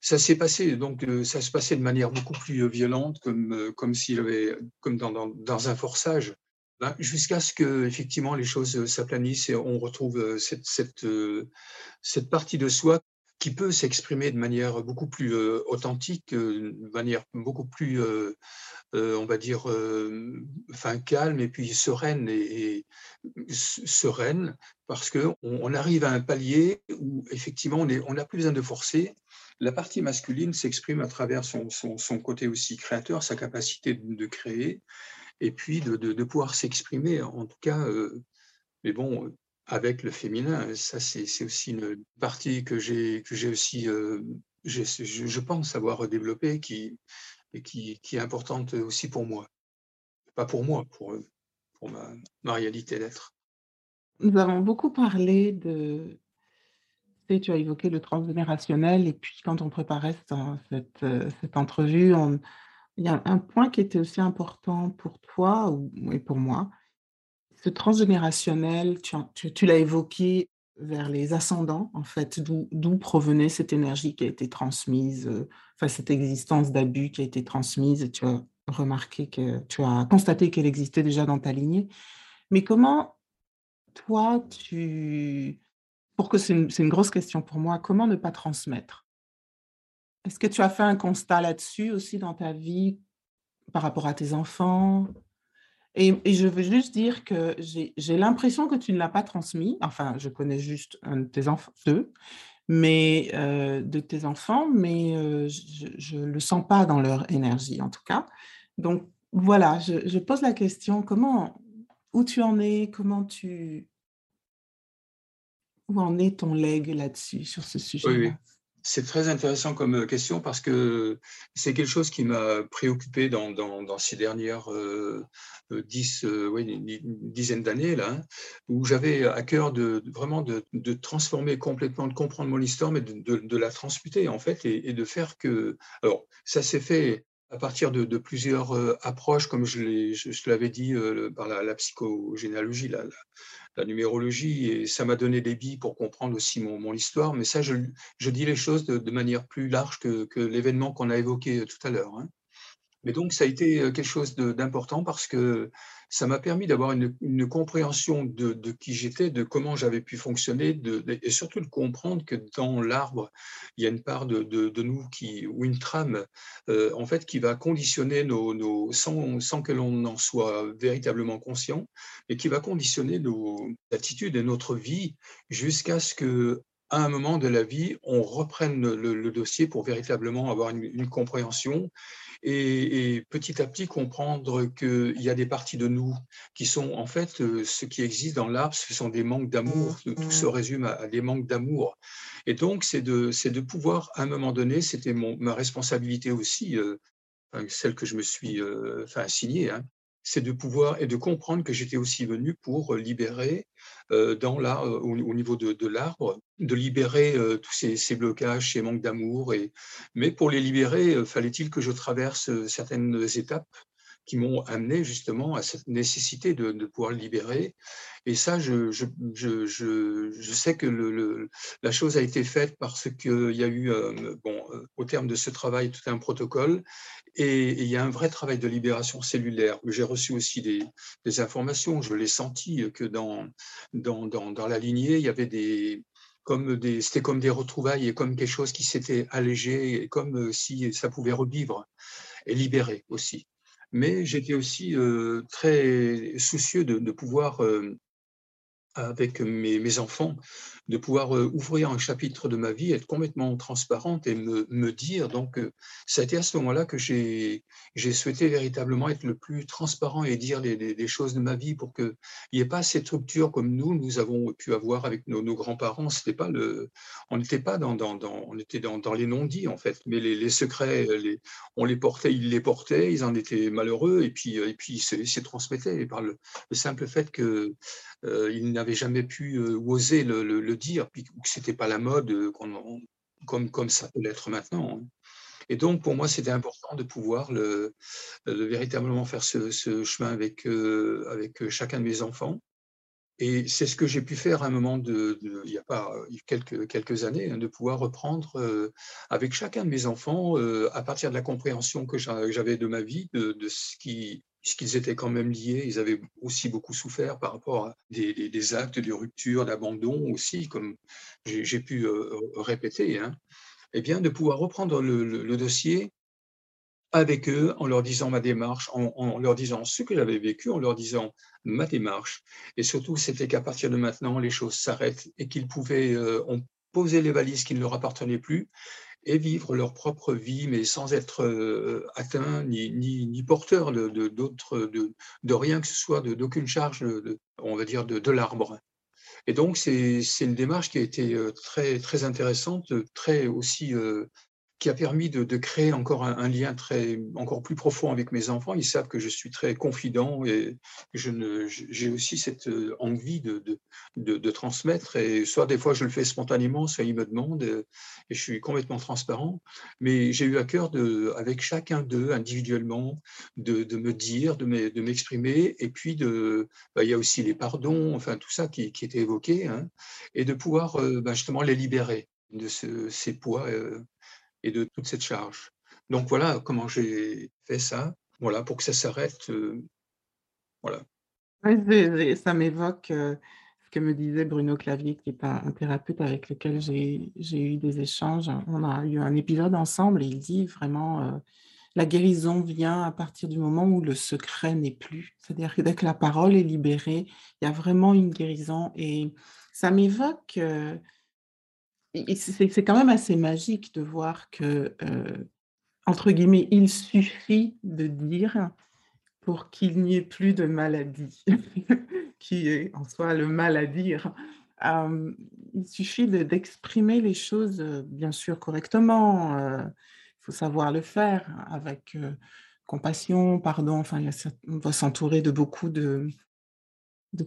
Ça s'est passé, donc ça se passait de manière beaucoup plus violente, comme, comme avait, comme dans, dans un forçage. Ben, jusqu'à ce que effectivement les choses euh, s'aplanissent et on retrouve euh, cette, cette, euh, cette partie de soi qui peut s'exprimer de manière beaucoup plus authentique, de manière beaucoup plus, on va dire, enfin calme et puis sereine et, sereine, parce que on, arrive à un palier où effectivement on n'a plus besoin de forcer. La partie masculine s'exprime à travers son, son, son, côté aussi créateur, sa capacité de créer, et puis de, pouvoir s'exprimer, en tout cas, euh, mais bon, avec le féminin, ça c'est aussi une partie que j'ai aussi, euh, je, pense avoir développée, qui, qui, est importante aussi pour moi. Pas pour moi, pour, ma, réalité d'être. Nous avons beaucoup parlé de, tu as évoqué le transgénérationnel, et puis quand on préparait cette, euh, cette entrevue, on, il y a un point qui était aussi important pour toi et pour moi. Ce transgénérationnel, tu l'as évoqué vers les ascendants, en fait, d'où provenait cette énergie qui a été transmise, euh, cette existence d'abus qui a été transmise. Tu as remarqué que tu as constaté qu'elle existait déjà dans ta lignée. Mais comment, toi, tu pour que c'est une grosse question pour moi, comment ne pas transmettre? Est-ce que tu as fait un constat là-dessus aussi dans ta vie par rapport à tes enfants? Et je veux juste dire que j'ai l'impression que tu ne l'as pas transmis. Enfin, je connais juste un de tes enfants 2, mais euh, de tes enfants, mais euh, je ne le sens pas dans leur énergie en tout cas. Donc voilà, je pose la question, comment où tu en es? Comment tu où en est ton legs là-dessus, sur ce sujet-là? C'est très intéressant comme euh, question parce que c'est quelque chose qui m'a préoccupé dans, ces dernières euh, euh dix, euh, d'années, là, hein, où j'avais à cœur de, vraiment de, transformer complètement, de comprendre mon histoire, mais de, la transmuter en fait et, de faire que. Alors, ça s'est fait à partir de, plusieurs approches, comme je, l'avais dit par la, psychogénéalogie, la, la numérologie, et ça m'a donné des billes pour comprendre aussi mon, mon histoire. Mais ça, je, je, dis les choses de, manière plus large que, que l'événement qu'on a évoqué euh, tout à l'heure. Hein. Mais donc, ça a été euh, quelque chose d'important parce que ça m'a permis d'avoir une, compréhension de, qui j'étais, de comment j'avais pu fonctionner, et surtout de comprendre que dans l'arbre, il y a une part de, nous qui, ou une trame, euh, en fait, qui va conditionner nos, nos sans, sans, que l'on en soit véritablement conscient, et qui va conditionner nos attitudes et notre vie jusqu'à ce que à un moment de la vie, on reprenne le, dossier pour véritablement avoir une compréhension et, petit à petit comprendre qu'il y a des parties de nous qui sont en fait euh, ce qui existe dans l'arbre, ce sont des manques d'amour, mmh, tout se mmh. résume à, des manques d'amour. Et donc, c'est de, de pouvoir, à un moment donné, c'était ma responsabilité aussi, euh, celle que je me suis euh, enfin, assignée, hein, c'est de pouvoir et de comprendre que j'étais aussi venu pour libérer euh, dans la, euh, au, niveau de, l'arbre, de libérer euh, tous ces, blocages, ces manques d'amour. Et, mais pour les libérer, fallait-il que je traverse certaines étapes? Qui m'ont amené justement à cette nécessité de, pouvoir libérer. Et ça, je, sais que la chose a été faite parce qu'il y a eu, euh, bon, euh, au terme de ce travail, tout un protocole et, il y a un vrai travail de libération cellulaire. J'ai reçu aussi des, des informations, je l'ai senti que dans, dans, dans, dans la lignée, il y avait des, c'était comme des retrouvailles et comme quelque chose qui s'était allégé, et comme euh, si ça pouvait revivre et libérer aussi. Mais j'étais aussi euh, très soucieux de, pouvoir euh, avec mes, enfants, de pouvoir euh, ouvrir un chapitre de ma vie, être complètement transparente et me, me dire. Donc, euh, a été à ce moment-là que j'ai souhaité véritablement être le plus transparent et dire les, choses de ma vie pour qu'il n'y ait pas cette rupture comme nous, nous avons pu avoir avec nos, grands-parents. C'était on n'était pas dans, dans, on était dans, dans les non-dits en fait, mais les, secrets, les, on les portait, ils les portaient, ils en étaient malheureux et puis, et puis ils se, transmettaient par le, le simple fait que euh, il n'avait jamais pu euh, oser le, le, dire, puis que c'était pas la mode euh, comme, comme ça peut l'être maintenant. Hein. Et donc, pour moi, c'était important de pouvoir le, le véritablement faire ce, ce chemin avec, euh, avec chacun de mes enfants. Et c'est ce que j'ai pu faire à un moment de, il y a pas quelques, quelques années, hein, de pouvoir reprendre euh, avec chacun de mes enfants, euh, à partir de la compréhension que j'avais de ma vie, de, de ce qui puisqu'ils étaient quand même liés, ils avaient aussi beaucoup souffert par rapport à des, actes de rupture, d'abandon aussi, comme j'ai pu euh, répéter, hein, eh bien de pouvoir reprendre le, dossier avec eux en leur disant ma démarche, en, en leur disant ce que j'avais vécu, en leur disant ma démarche. Et surtout, c'était qu'à partir de maintenant, les choses s'arrêtent et qu'ils pouvaient, euh, on posait les valises qui ne leur appartenaient plus et vivre leur propre vie, mais sans être euh, atteint ni, ni, ni porteur de, de, de, de, rien que ce soit, d'aucune charge, on va dire, de, de l'arbre. Et donc, c'est une démarche qui a été euh, très, très intéressante, très aussi euh, qui a permis de, créer encore un, lien très, encore plus profond avec mes enfants. Ils savent que je suis très confident et j'ai aussi cette euh, envie de, de, de, transmettre. Et soit des fois je le fais spontanément, soit ils me demandent et je suis complètement transparent. Mais j'ai eu à cœur de, avec chacun d'eux individuellement, de, me dire, de m'exprimer. Et puis de, bah, il y a aussi les pardons, enfin tout ça qui, qui était évoqué, hein, et de pouvoir euh, bah, justement les libérer de ce, ces poids. Euh, et de toute cette charge. Donc voilà comment j'ai fait ça, voilà, pour que ça s'arrête. Euh, voilà. Ça m'évoque euh, ce que me disait Bruno Clavier, qui est un, thérapeute avec lequel j'ai eu des échanges. On a eu un épisode ensemble et il dit vraiment euh, la guérison vient à partir du moment où le secret n'est plus. C'est-à-dire que dès que la parole est libérée, il y a vraiment une guérison. Et ça m'évoque c'est quand même assez magique de voir que, euh, entre guillemets, il suffit de dire pour qu'il n'y ait plus de maladie, qui est en soi le mal à dire. Euh, il suffit d'exprimer les choses, bien sûr, correctement. Il faut savoir le faire avec compassion, pardon. Enfin, il y on doit s'entourer de beaucoup de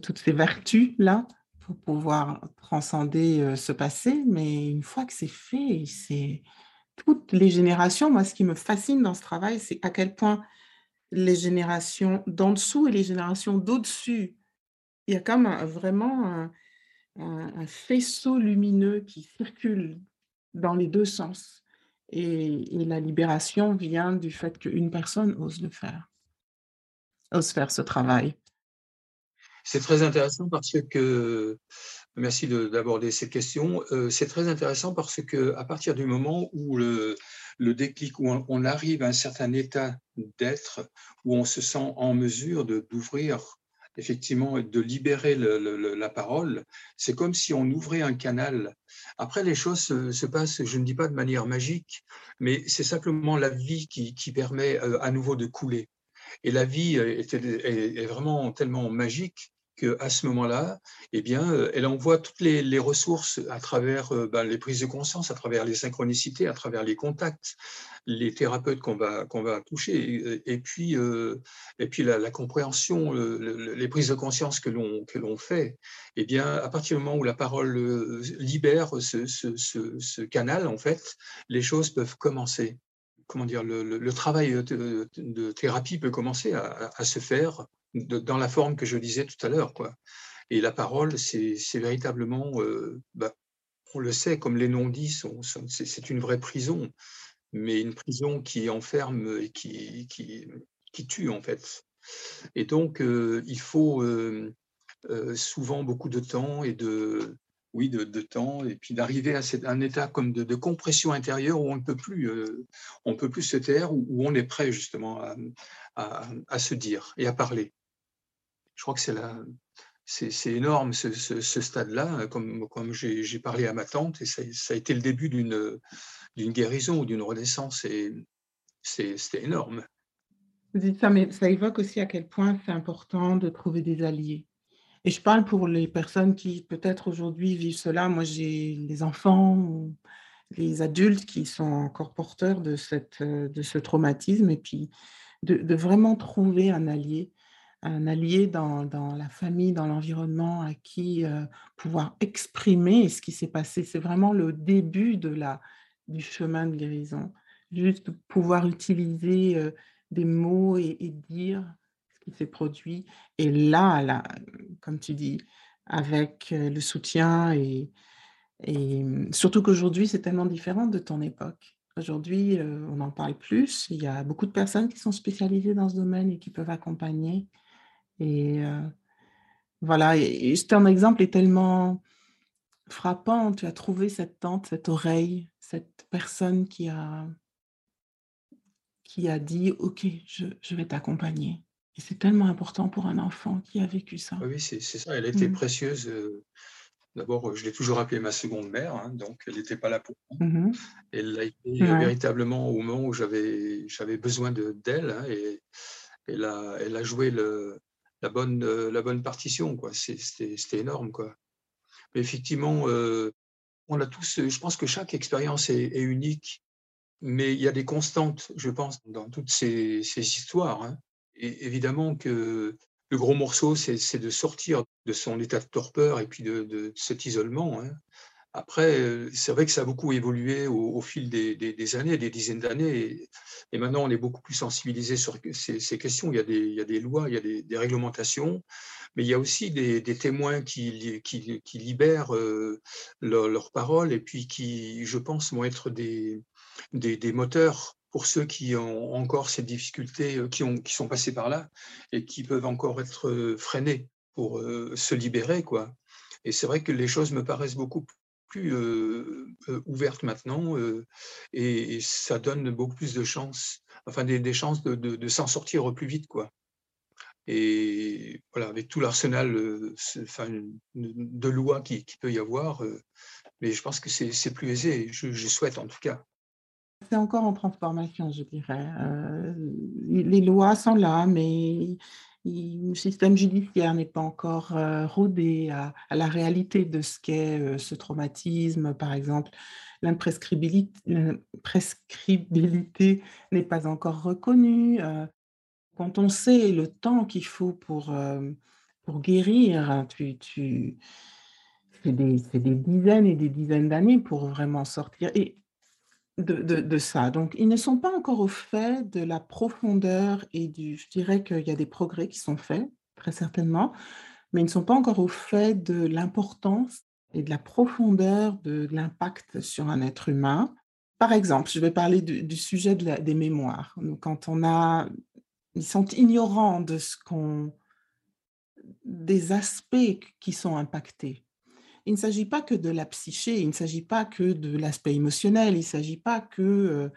toutes ces vertus-là pour pouvoir transcender ce passé, mais une fois que c'est fait, c'est toutes les générations. Moi, ce qui me fascine dans ce travail, c'est à quel point les générations d'en dessous et les générations d'au-dessus, il y a comme un, vraiment un, faisceau lumineux qui circule dans les deux sens. Et, et la libération vient du fait qu'une personne ose le faire, ose faire ce travail. C'est très intéressant parce que, merci d'aborder cette question, euh, c'est très intéressant parce que à partir du moment où le, déclic, où on, arrive à un certain état d'être, où on se sent en mesure d'ouvrir effectivement de libérer la parole, c'est comme si on ouvrait un canal. Après, les choses se, se, passent, je ne dis pas de manière magique, mais c'est simplement la vie qui, qui permet euh, à nouveau de couler. Et la vie est, est vraiment tellement magique qu'à ce moment-là, eh bien, euh, elle envoie toutes les, ressources à travers euh, ben, les prises de conscience, à travers les synchronicités, à travers les contacts, les thérapeutes qu'on va, toucher, et, puis, euh, et puis la, compréhension, le, le, les prises de conscience que l'on, fait. Eh bien, à partir du moment où la parole libère ce canal, en fait, les choses peuvent commencer. comment dire, le, travail de, thérapie peut commencer à, se faire dans la forme que je disais tout à l'heure. Quoi. Et la parole, c'est véritablement, bah, on le sait, comme les non-dits, c'est une vraie prison, mais une prison qui enferme et qui, qui, qui tue en fait. Et donc, il faut souvent beaucoup de temps et de, oui, de, temps, et puis d'arriver à un état comme de, compression intérieure où on ne peut plus, plus se taire, où, on est prêt justement à, se dire et à parler. Je crois que c'est c'est énorme ce, stade-là, comme, j'ai parlé à ma tante, et ça, ça a été le début d'une guérison ou d'une renaissance, et c'était énorme. Vous dites ça, mais ça évoque aussi à quel point c'est important de trouver des alliés. Et je parle pour les personnes qui peut-être aujourd'hui vivent cela. Moi, j'ai les enfants, les adultes qui sont encore porteurs de, cette, de ce traumatisme et puis de, vraiment trouver un allié, un allié dans, la famille, dans l'environnement à qui euh, pouvoir exprimer ce qui s'est passé. C'est vraiment le début de la, du chemin de guérison. Juste pouvoir utiliser euh, des mots et dire qui s'est produit. Et là, là, comme tu dis, avec le soutien et, et mmh, surtout qu'aujourd'hui, c'est tellement différent de ton époque. Aujourd'hui, on en parle plus. Il y a beaucoup de personnes qui sont spécialisées dans ce domaine et qui peuvent accompagner. Et voilà, et, et ton exemple est tellement frappant. Tu as trouvé cette tante, cette oreille, cette personne qui a, qui a dit, OK, je, je vais t'accompagner. Et c'est tellement important pour un enfant qui a vécu ça. Oui, c'est ça. Elle a été mmh. précieuse. D'abord, je l'ai toujours appelée ma seconde mère, hein, donc elle n'était pas là pour moi. Mmh elle l'a été véritablement au moment où j'avais besoin d'elle, hein, et elle a, elle a joué le, la, bonne, la bonne partition. C'était énorme. Quoi. Mais effectivement, on a tous, je pense que chaque expérience est, unique, mais il y a des constantes, je pense, dans toutes ces, ces histoires. Hein évidemment que le gros morceau, c'est de sortir de son état de torpeur et puis de, cet isolement. Hein. Après, c'est vrai que ça a beaucoup évolué au, fil des, années, des dizaines d'années. Et, maintenant, on est beaucoup plus sensibilisé sur ces, questions. Il y, a des, lois, il y a des, réglementations, mais il y a aussi des, témoins qui, libèrent euh, leurs paroles et puis qui, je pense, vont être des, moteurs pour ceux qui ont encore ces difficultés, euh, qui, ont, qui sont passés par là et qui peuvent encore être euh, freinés pour euh, se libérer. Quoi. Et c'est vrai que les choses me paraissent beaucoup plus ouvertes maintenant et, ça donne beaucoup plus de chances, enfin des, chances de, s'en sortir plus vite. Quoi. Et voilà, avec tout l'arsenal de lois qui, qui, peut y avoir, mais je pense que c'est plus aisé, je souhaite en tout cas. C'est encore en transformation, je dirais. Euh, les lois sont là, mais le système judiciaire n'est pas encore euh, rodé à, la réalité de ce qu'est euh, ce traumatisme. Par exemple, l'imprescriptibilité n'est pas encore reconnue. quand on sait le temps qu'il faut pour, pour guérir, tu, tu, c'est des, dizaines et des dizaines d'années pour vraiment sortir. De, ça. Donc, ils ne sont pas encore au fait de la profondeur et du... Je dirais qu'il y a des progrès qui sont faits, très certainement, mais ils ne sont pas encore au fait de l'importance et de la profondeur de l'impact sur un être humain. Par exemple, je vais parler du, sujet des mémoires. Donc, quand on a... Ils sont ignorants de ce qu'on... des aspects qui sont impactés il ne s'agit pas que de la psyché, il ne s'agit pas que de l'aspect émotionnel, il ne s'agit pas que, euh,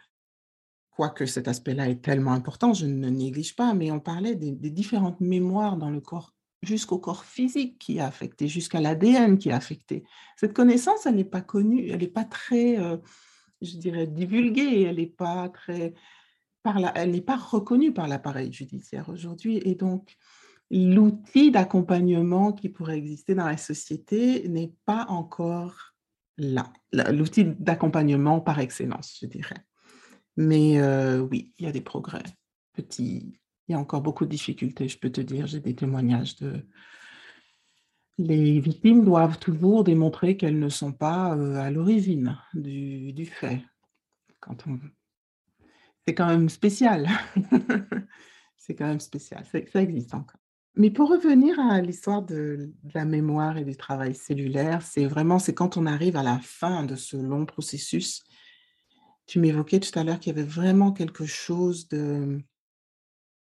quoique cet aspect-là est tellement important, je ne néglige pas, mais on parlait des, différentes mémoires dans le corps, jusqu'au corps physique qui a affecté, jusqu'à l'ADN qui a affecté. Cette connaissance, elle n'est pas connue, elle n'est pas très, euh, je dirais, divulguée, elle n'est pas très... Par elle n'est pas reconnue par l'appareil judiciaire aujourd'hui. Et donc, l'outil d'accompagnement qui pourrait exister dans la société n'est pas encore là. L'outil d'accompagnement par excellence, je dirais. Mais euh, oui, il y a des progrès. Petits. Il y a encore beaucoup de difficultés, je peux te dire. J'ai des témoignages de... Les victimes doivent toujours démontrer qu'elles ne sont pas euh, à l'origine du, fait. C'est quand même spécial. c'est quand même spécial, ça existe encore. Mais pour revenir à l'histoire de, la mémoire et du travail cellulaire, c'est vraiment c'est quand on arrive à la fin de ce long processus. Tu m'évoquais tout à l'heure qu'il y avait vraiment quelque chose de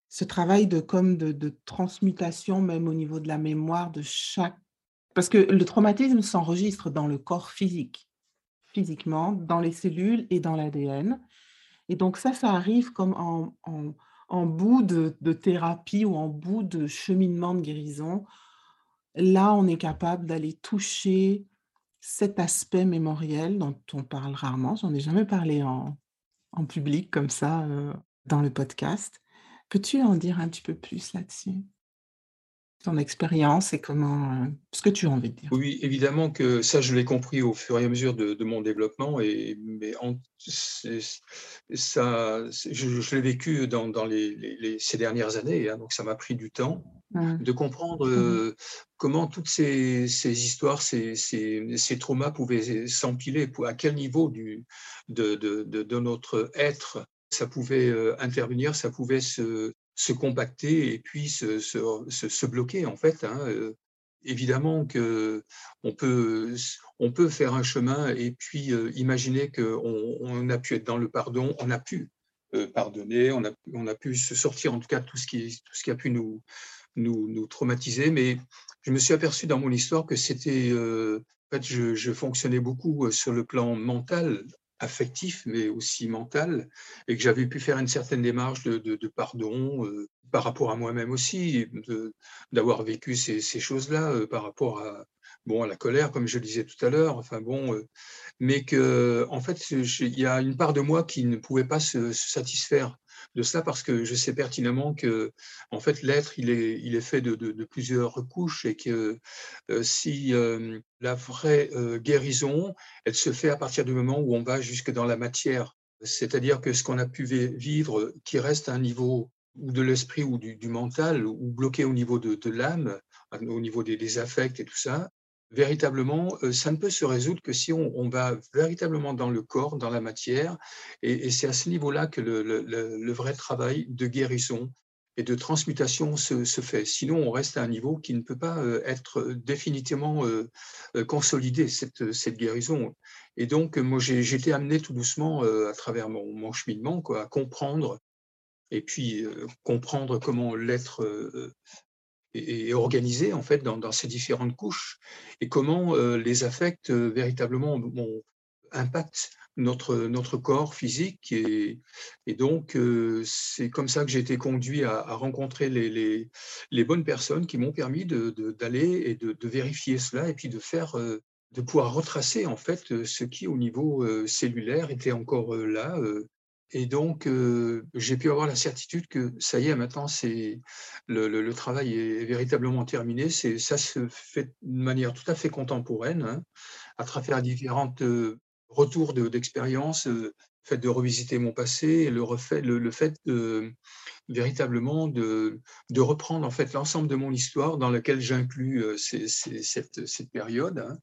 ce travail de comme de, de, transmutation même au niveau de la mémoire de chaque parce que le traumatisme s'enregistre dans le corps physique, physiquement, dans les cellules et dans l'ADN. Et donc ça, ça arrive comme en en bout de, thérapie ou en bout de cheminement de guérison, là, on est capable d'aller toucher cet aspect mémoriel dont on parle rarement. J'en ai jamais parlé en, public comme ça euh, dans le podcast. Peux-tu en dire un petit peu plus là-dessus? Ton expérience et comment, euh, ce que tu as envie de dire. Oui, évidemment que ça, je l'ai compris au fur et à mesure de, mon développement, et, mais ça, je, l'ai vécu dans, dans les, ces dernières années, hein, donc ça m'a pris du temps de comprendre mmh. euh, comment toutes ces, ces histoires, ces, ces, ces, traumas pouvaient s'empiler, à quel niveau du, de, de, de, notre être ça pouvait euh, intervenir, ça pouvait se, se compacter et puis se, se, bloquer en fait. Hein, euh, évidemment que on peut, on peut faire un chemin et puis euh, imaginer qu'on on a pu être dans le pardon, on a pu euh, pardonner, on a, on a pu se sortir en tout cas de tout ce qui, tout ce qui a pu nous, nous, nous traumatiser. Mais je me suis aperçu dans mon histoire que c'était, en fait, je, je, fonctionnais beaucoup sur le plan mental affectif, mais aussi mental, et que j'avais pu faire une certaine démarche de, pardon euh, par rapport à moi-même aussi, d'avoir vécu ces, choses-là euh, par rapport à, bon, à la colère, comme je le disais tout à l'heure, enfin bon, euh, mais que en fait, il y a une part de moi qui ne pouvait pas se satisfaire de cela parce que je sais pertinemment que en fait l'être il est, il est fait de, de, plusieurs couches et que euh, si euh, la vraie euh, guérison elle se fait à partir du moment où on va jusque dans la matière. C'est-à-dire que ce qu'on a pu vivre qui reste à un niveau ou de l'esprit ou du, mental ou bloqué au niveau de, de l'âme au niveau des, des affects et tout ça véritablement, euh, ça ne peut se résoudre que si on, va véritablement dans le corps, dans la matière. Et, c'est à ce niveau-là que le, vrai travail de guérison et de transmutation se, fait. Sinon, on reste à un niveau qui ne peut pas euh, être définitivement euh, consolidé, cette, cette guérison. Et donc, moi, j'ai été amené tout doucement à travers mon, cheminement à comprendre et puis comprendre comment l'être et, organisé en fait dans, ces différentes couches. Et comment euh, les affects euh, véritablement bon, impactent notre, notre corps physique. Et, donc euh, c'est comme ça que j'ai été conduit à, rencontrer les, les, bonnes personnes qui m'ont permis d'aller de, et de, de, vérifier cela et puis de faire de pouvoir retracer en fait ce qui au niveau cellulaire était encore là et donc, euh, j'ai pu avoir la certitude que ça y est, maintenant, c'est le, travail est véritablement terminé. C'est, ça se fait de manière tout à fait contemporaine, hein, à travers différentes euh, retours d'expérience, euh, le fait de revisiter mon passé, le, refait, le, fait de, véritablement de, de, reprendre en fait l'ensemble de mon histoire dans laquelle j'inclus cette, cette, période. Hein,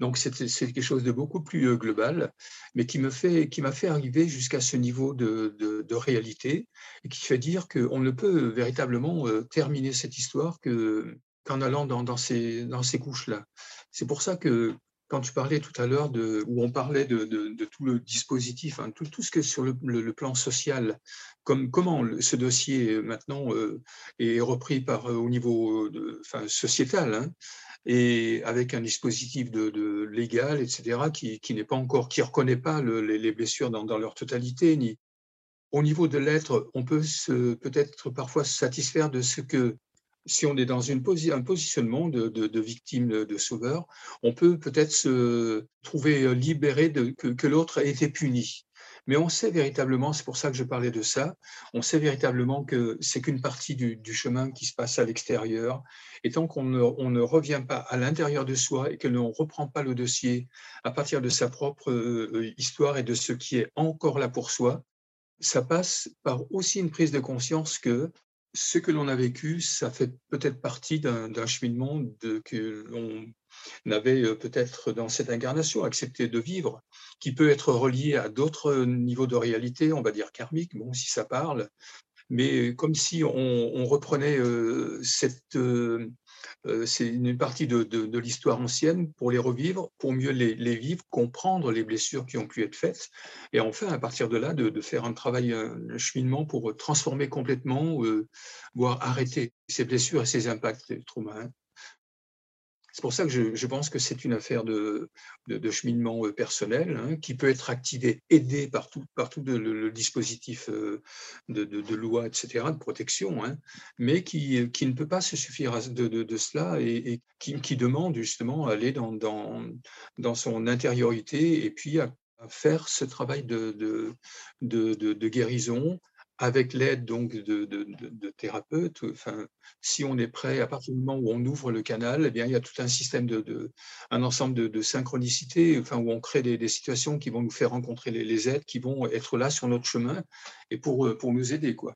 donc c'est quelque chose de beaucoup plus euh, global, mais qui me fait, qui m'a fait arriver jusqu'à ce niveau de, de, réalité et qui fait dire qu'on ne peut véritablement euh, terminer cette histoire que qu'en allant dans, ces, dans ces couches-là. C'est pour ça que quand tu parlais tout à l'heure de, où on parlait de, de, tout le dispositif, hein, tout, tout, ce que sur le, plan social, comme comment ce dossier maintenant euh, est repris par au niveau enfin, sociétal, hein, et avec un dispositif de, légal, etc., qui, qui n'est pas encore, qui reconnaît pas le, les, blessures dans, leur totalité, ni au niveau de l'être, on peut peut-être parfois se satisfaire de ce que, si on est dans un positionnement de, victime, de sauveur, on peut peut-être se trouver libéré de, que, que l'autre ait été puni. Mais on sait véritablement, c'est pour ça que je parlais de ça, on sait véritablement que c'est qu'une partie du, chemin qui se passe à l'extérieur. Et tant qu'on ne, revient pas à l'intérieur de soi et que l'on ne reprend pas le dossier à partir de sa propre euh, histoire et de ce qui est encore là pour soi, ça passe par aussi une prise de conscience que ce que l'on a vécu, ça fait peut-être partie d'un cheminement de, que l'on n'avait peut-être dans cette incarnation accepté de vivre, qui peut être relié à d'autres niveaux de réalité, on va dire karmique, bon, si ça parle, mais comme si on, reprenait cette, c'est une partie de, l'histoire ancienne pour les revivre, pour mieux les, vivre, comprendre les blessures qui ont pu être faites, et enfin, à partir de là, de, faire un travail, un cheminement pour transformer complètement, voire arrêter ces blessures et ces impacts traumas. C'est pour ça que je, pense que c'est une affaire de, cheminement euh, personnel hein, qui peut être activé, aidé par tout, le, dispositif euh, de, loi, etc., de protection, hein, mais qui, ne peut pas se suffire de, cela et, qui, demande justement à aller dans, son intériorité et puis à, faire ce travail de, de, guérison avec l'aide donc de, thérapeutes, enfin, si on est prêt, à partir du moment où on ouvre le canal, eh bien, il y a tout un système de, un ensemble de, synchronicité, enfin, où on crée des, situations qui vont nous faire rencontrer les, aides, qui vont être là sur notre chemin et pour, pour nous aider, quoi.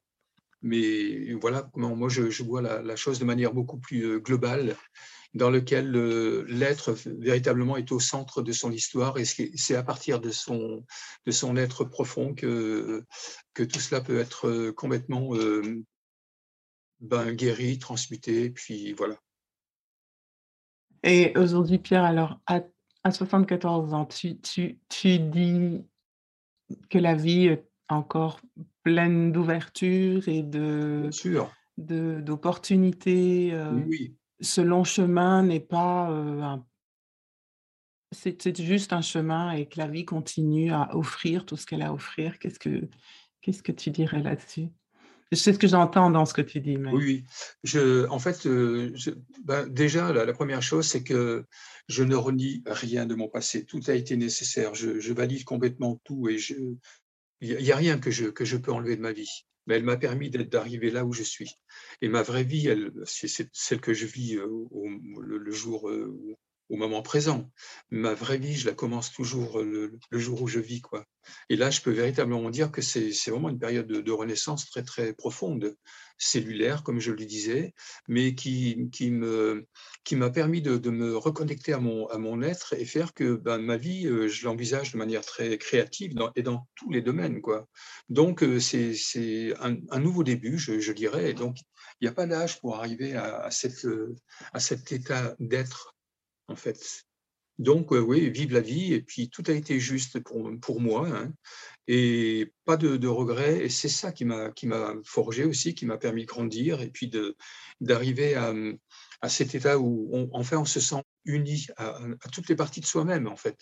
Mais voilà comment moi je, vois la, la, chose de manière beaucoup plus euh, globale dans lequel l'être véritablement est au centre de son histoire et c'est à partir de son, de son être profond que, que tout cela peut être euh, complètement euh, ben, guéri, transmuté, puis voilà. Et aujourd'hui, Pierre, alors à, à 74 ans, tu, tu, tu, dis que la vie est encore pleine d'ouverture et de d'opportunités. Euh, oui ce long chemin n'est pas. C'est juste un chemin et que la vie continue à offrir tout ce qu'elle a à offrir. Qu'est-ce que, qu'est-ce que tu dirais là-dessus? C'est ce que j'entends dans ce que tu dis. Mais... Oui, je, en fait, ben, déjà, la, première chose, c'est que je ne renie rien de mon passé. Tout a été nécessaire. Je, valide complètement tout et il n'y a, a, rien que je, que je peux enlever de ma vie mais elle m'a permis d'arriver là où je suis. Et ma vraie vie, c'est celle que je vis euh, au, le, jour, euh, au moment présent. Ma vraie vie, je la commence toujours le, jour où je vis. Quoi. Et là, je peux véritablement dire que c'est vraiment une période de, renaissance très, très profonde, cellulaire, comme je le disais, mais qui, qui qui m'a permis de, de, me reconnecter à mon, à mon être et faire que ben, ma vie, euh, je l'envisage de manière très créative et dans tous les domaines. Quoi. Donc, euh, c'est un, un, nouveau début, je, dirais. Donc, il n'y a pas d'âge pour arriver à, à, cette, à cet état d'être en fait. Donc, euh, oui, vive la vie, et puis tout a été juste pour, pour moi, hein, et pas de, regrets, et c'est ça qui m'a forgé aussi, qui m'a permis de grandir, et puis d'arriver à, à, cet état où, on, enfin, on se sent uni à, toutes les parties de soi-même, en fait,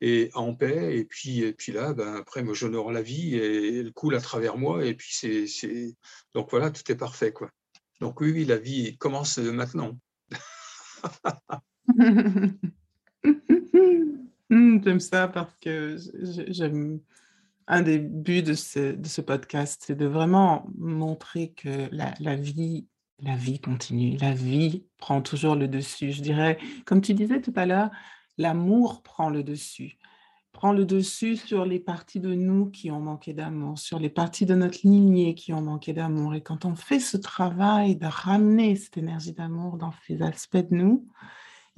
et en paix, et puis, et puis là, ben, après, moi, j'honore la vie, et elle coule à travers moi, et puis c'est... Donc voilà, tout est parfait, quoi. Donc oui, oui, la vie commence maintenant. Hmm, j'aime ça parce que j'aime un des buts de ce, podcast, c'est de vraiment montrer que la, vie, la vie continue, la vie prend toujours le dessus. Je dirais, comme tu disais tout à l'heure, l'amour prend le dessus, prend le dessus sur les parties de nous qui ont manqué d'amour, sur les parties de notre lignée qui ont manqué d'amour. Et quand on fait ce travail de ramener cette énergie d'amour dans ces aspects de nous,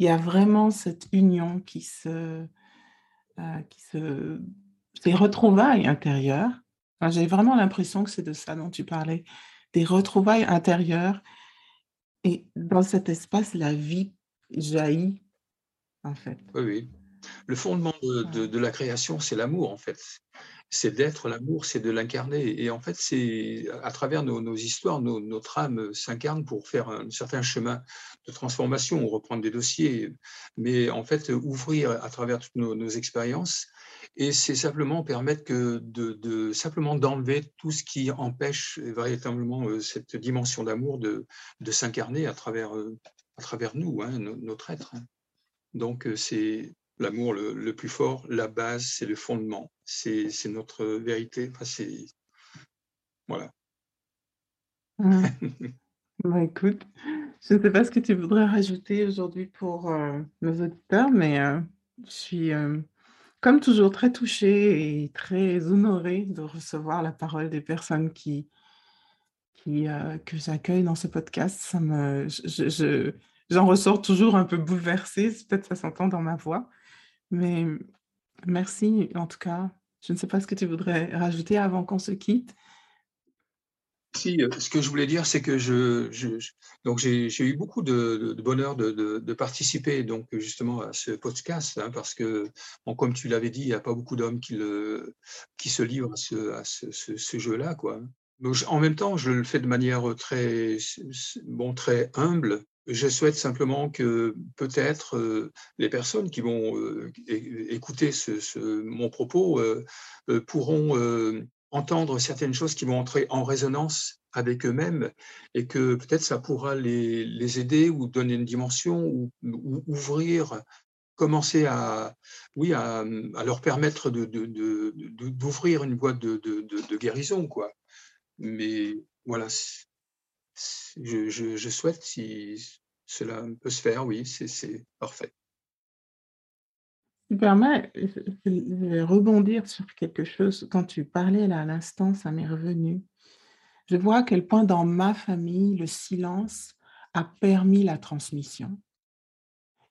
il y a vraiment cette union qui se, euh, qui se, ces retrouvailles intérieures. J'ai vraiment l'impression que c'est de ça dont tu parlais, des retrouvailles intérieures. Et dans cet espace, la vie jaillit, en fait. Oui, oui. Le fondement de, de la création, c'est l'amour, en fait c'est d'être l'amour, c'est de l'incarner. Et en fait, c'est à travers nos, histoires, notre âme s'incarne pour faire un certain chemin de transformation, reprendre des dossiers, mais en fait, ouvrir à travers toutes nos, expériences. Et c'est simplement permettre que de, simplement d'enlever tout ce qui empêche véritablement euh, cette dimension d'amour de, de s'incarner à travers, euh, à travers nous, hein, notre être. Donc, euh, c'est l'amour le, plus fort, la base, c'est le fondement, c'est notre vérité. Enfin, voilà. Bah, écoute, je ne sais pas ce que tu voudrais rajouter aujourd'hui pour euh, nos auditeurs, mais euh, je suis euh, comme toujours très touchée et très honorée de recevoir la parole des personnes qui, qui que j'accueille dans ce podcast. Ça me, je, j'en ressors toujours un peu bouleversée. Peut-être ça s'entend dans ma voix. Mais merci en tout cas. Je ne sais pas ce que tu voudrais rajouter avant qu'on se quitte. Si, euh, ce que je voulais dire, c'est que je, donc j'ai eu beaucoup de, bonheur de, participer donc justement à ce podcast, hein, parce que, comme tu l'avais dit, il n'y a pas beaucoup d'hommes qui, qui se livrent à ce, jeu-là, quoi. en même temps, je le fais de manière très, bon, très humble. Je souhaite simplement que peut-être euh, les personnes qui vont euh, écouter ce, mon propos pourront entendre certaines choses qui vont entrer en résonance avec eux-mêmes et que peut-être ça pourra les, aider ou donner une dimension ou, ouvrir, commencer à, oui, à, leur permettre d'ouvrir une boîte de, guérison. Quoi. Mais voilà, je, je, souhaite si cela peut se faire, oui, c'est parfait tu permets, je vais rebondir sur quelque chose. Quand tu parlais là à l'instant, ça m'est revenu. Je vois à quel point dans ma famille, le silence a permis la transmission.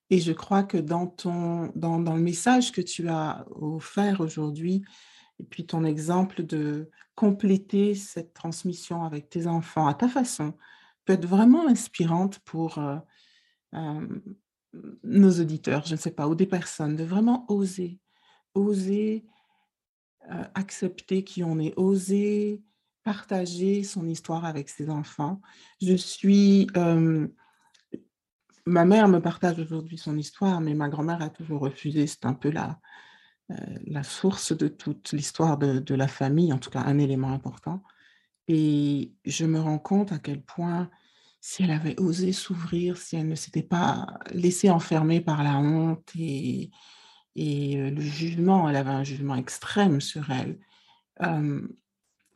Et je crois que dans, ton, dans, dans le message que tu as offert aujourd'hui, et puis ton exemple de compléter cette transmission avec tes enfants à ta façon, peut être vraiment inspirante pour euh, nos auditeurs, je ne sais pas, ou des personnes, de vraiment oser, oser accepter qui on est, oser partager son histoire avec ses enfants. Je suis... ma mère me partage aujourd'hui son histoire, mais ma grand-mère a toujours refusé. C'est un peu la, euh, la source de toute l'histoire de, de, la famille, en tout cas un élément important. Et je me rends compte à quel point si elle avait osé s'ouvrir, si elle ne s'était pas laissée enfermer par la honte et, et le jugement, elle avait un jugement extrême sur elle.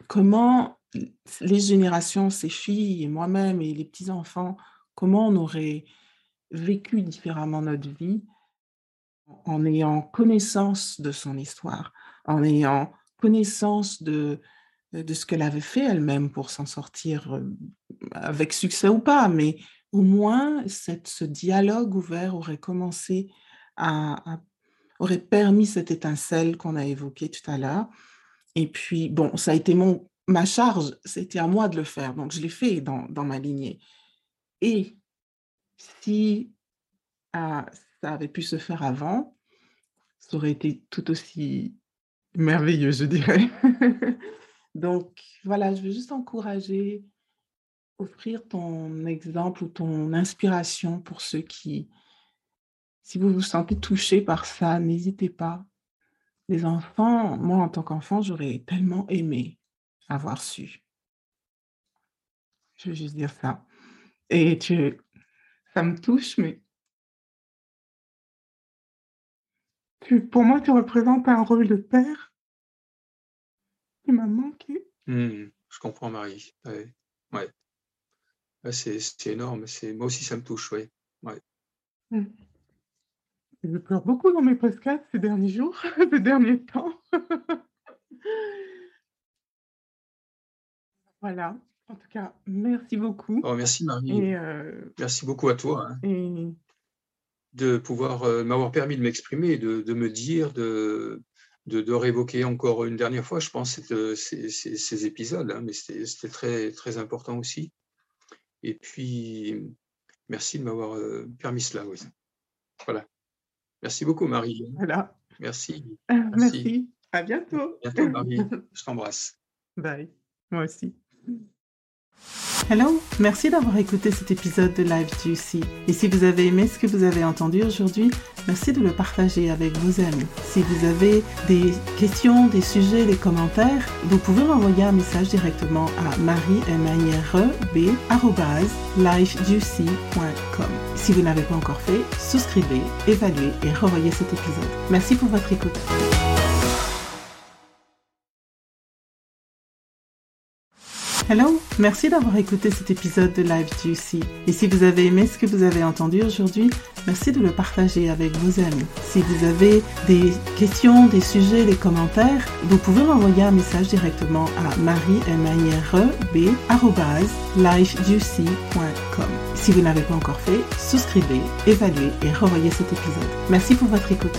comment les générations, ses filles moi-même et les petits-enfants, comment on aurait vécu différemment notre vie en ayant connaissance de son histoire, en ayant connaissance de ce qu'elle avait fait elle-même pour s'en sortir avec succès ou pas, mais au moins ce dialogue ouvert aurait commencé à, aurait permis cette étincelle qu'on a évoquée tout à l'heure. Et puis, bon, ça a été mon, ma charge, c'était à moi de le faire, donc je l'ai fait dans, dans, ma lignée. Et si ah, ça avait pu se faire avant, ça aurait été tout aussi merveilleux, je dirais. Donc voilà, je veux juste encourager, offrir ton exemple ou ton inspiration pour ceux qui, si vous vous sentez touché par ça, n'hésitez pas. Les enfants, moi en tant qu'enfant, j'aurais tellement aimé avoir su. Je veux juste dire ça. Et tu, ça me touche, mais pour moi, tu représentes un rôle de père il m'a manqué. Mmh, je comprends, Marie. Ouais. ouais. C'est énorme. Moi aussi, ça me touche. Ouais. Mmh. Je pleure beaucoup dans mes podcasts ces derniers jours, ces derniers temps. voilà. En tout cas, merci beaucoup. Oh, merci, Marie. Euh, merci beaucoup à toi. Hein. De pouvoir euh, m'avoir permis de m'exprimer, de, de, me dire, de, de, réévoquer encore une dernière fois, je pense, ces, ces, épisodes, hein, mais c'était très, très important aussi. Et puis, merci de m'avoir euh, permis cela. Oui. Voilà. Merci beaucoup, Marie. Voilà. Merci. merci. merci. À bientôt. À bientôt, Marie. Je t'embrasse. Bye. Moi aussi. Hello, merci d'avoir écouté cet épisode de Live Juicy. Et si vous avez aimé ce que vous avez entendu aujourd'hui, merci de le partager avec vos amis. Si vous avez des questions, des sujets, des commentaires, vous pouvez m'envoyer un message directement à marie Si vous n'avez pas encore fait, souscrivez, évaluez et revoyez cet épisode. Merci pour votre écoute. Hello, merci d'avoir écouté cet épisode de Live Juicy. Et si vous avez aimé ce que vous avez entendu aujourd'hui, merci de le partager avec vos amis. Si vous avez des questions, des sujets, des commentaires, vous pouvez m'envoyer un message directement à marie Si vous n'avez pas encore fait, souscrivez, évaluez et revoyez cet épisode. Merci pour votre écoute.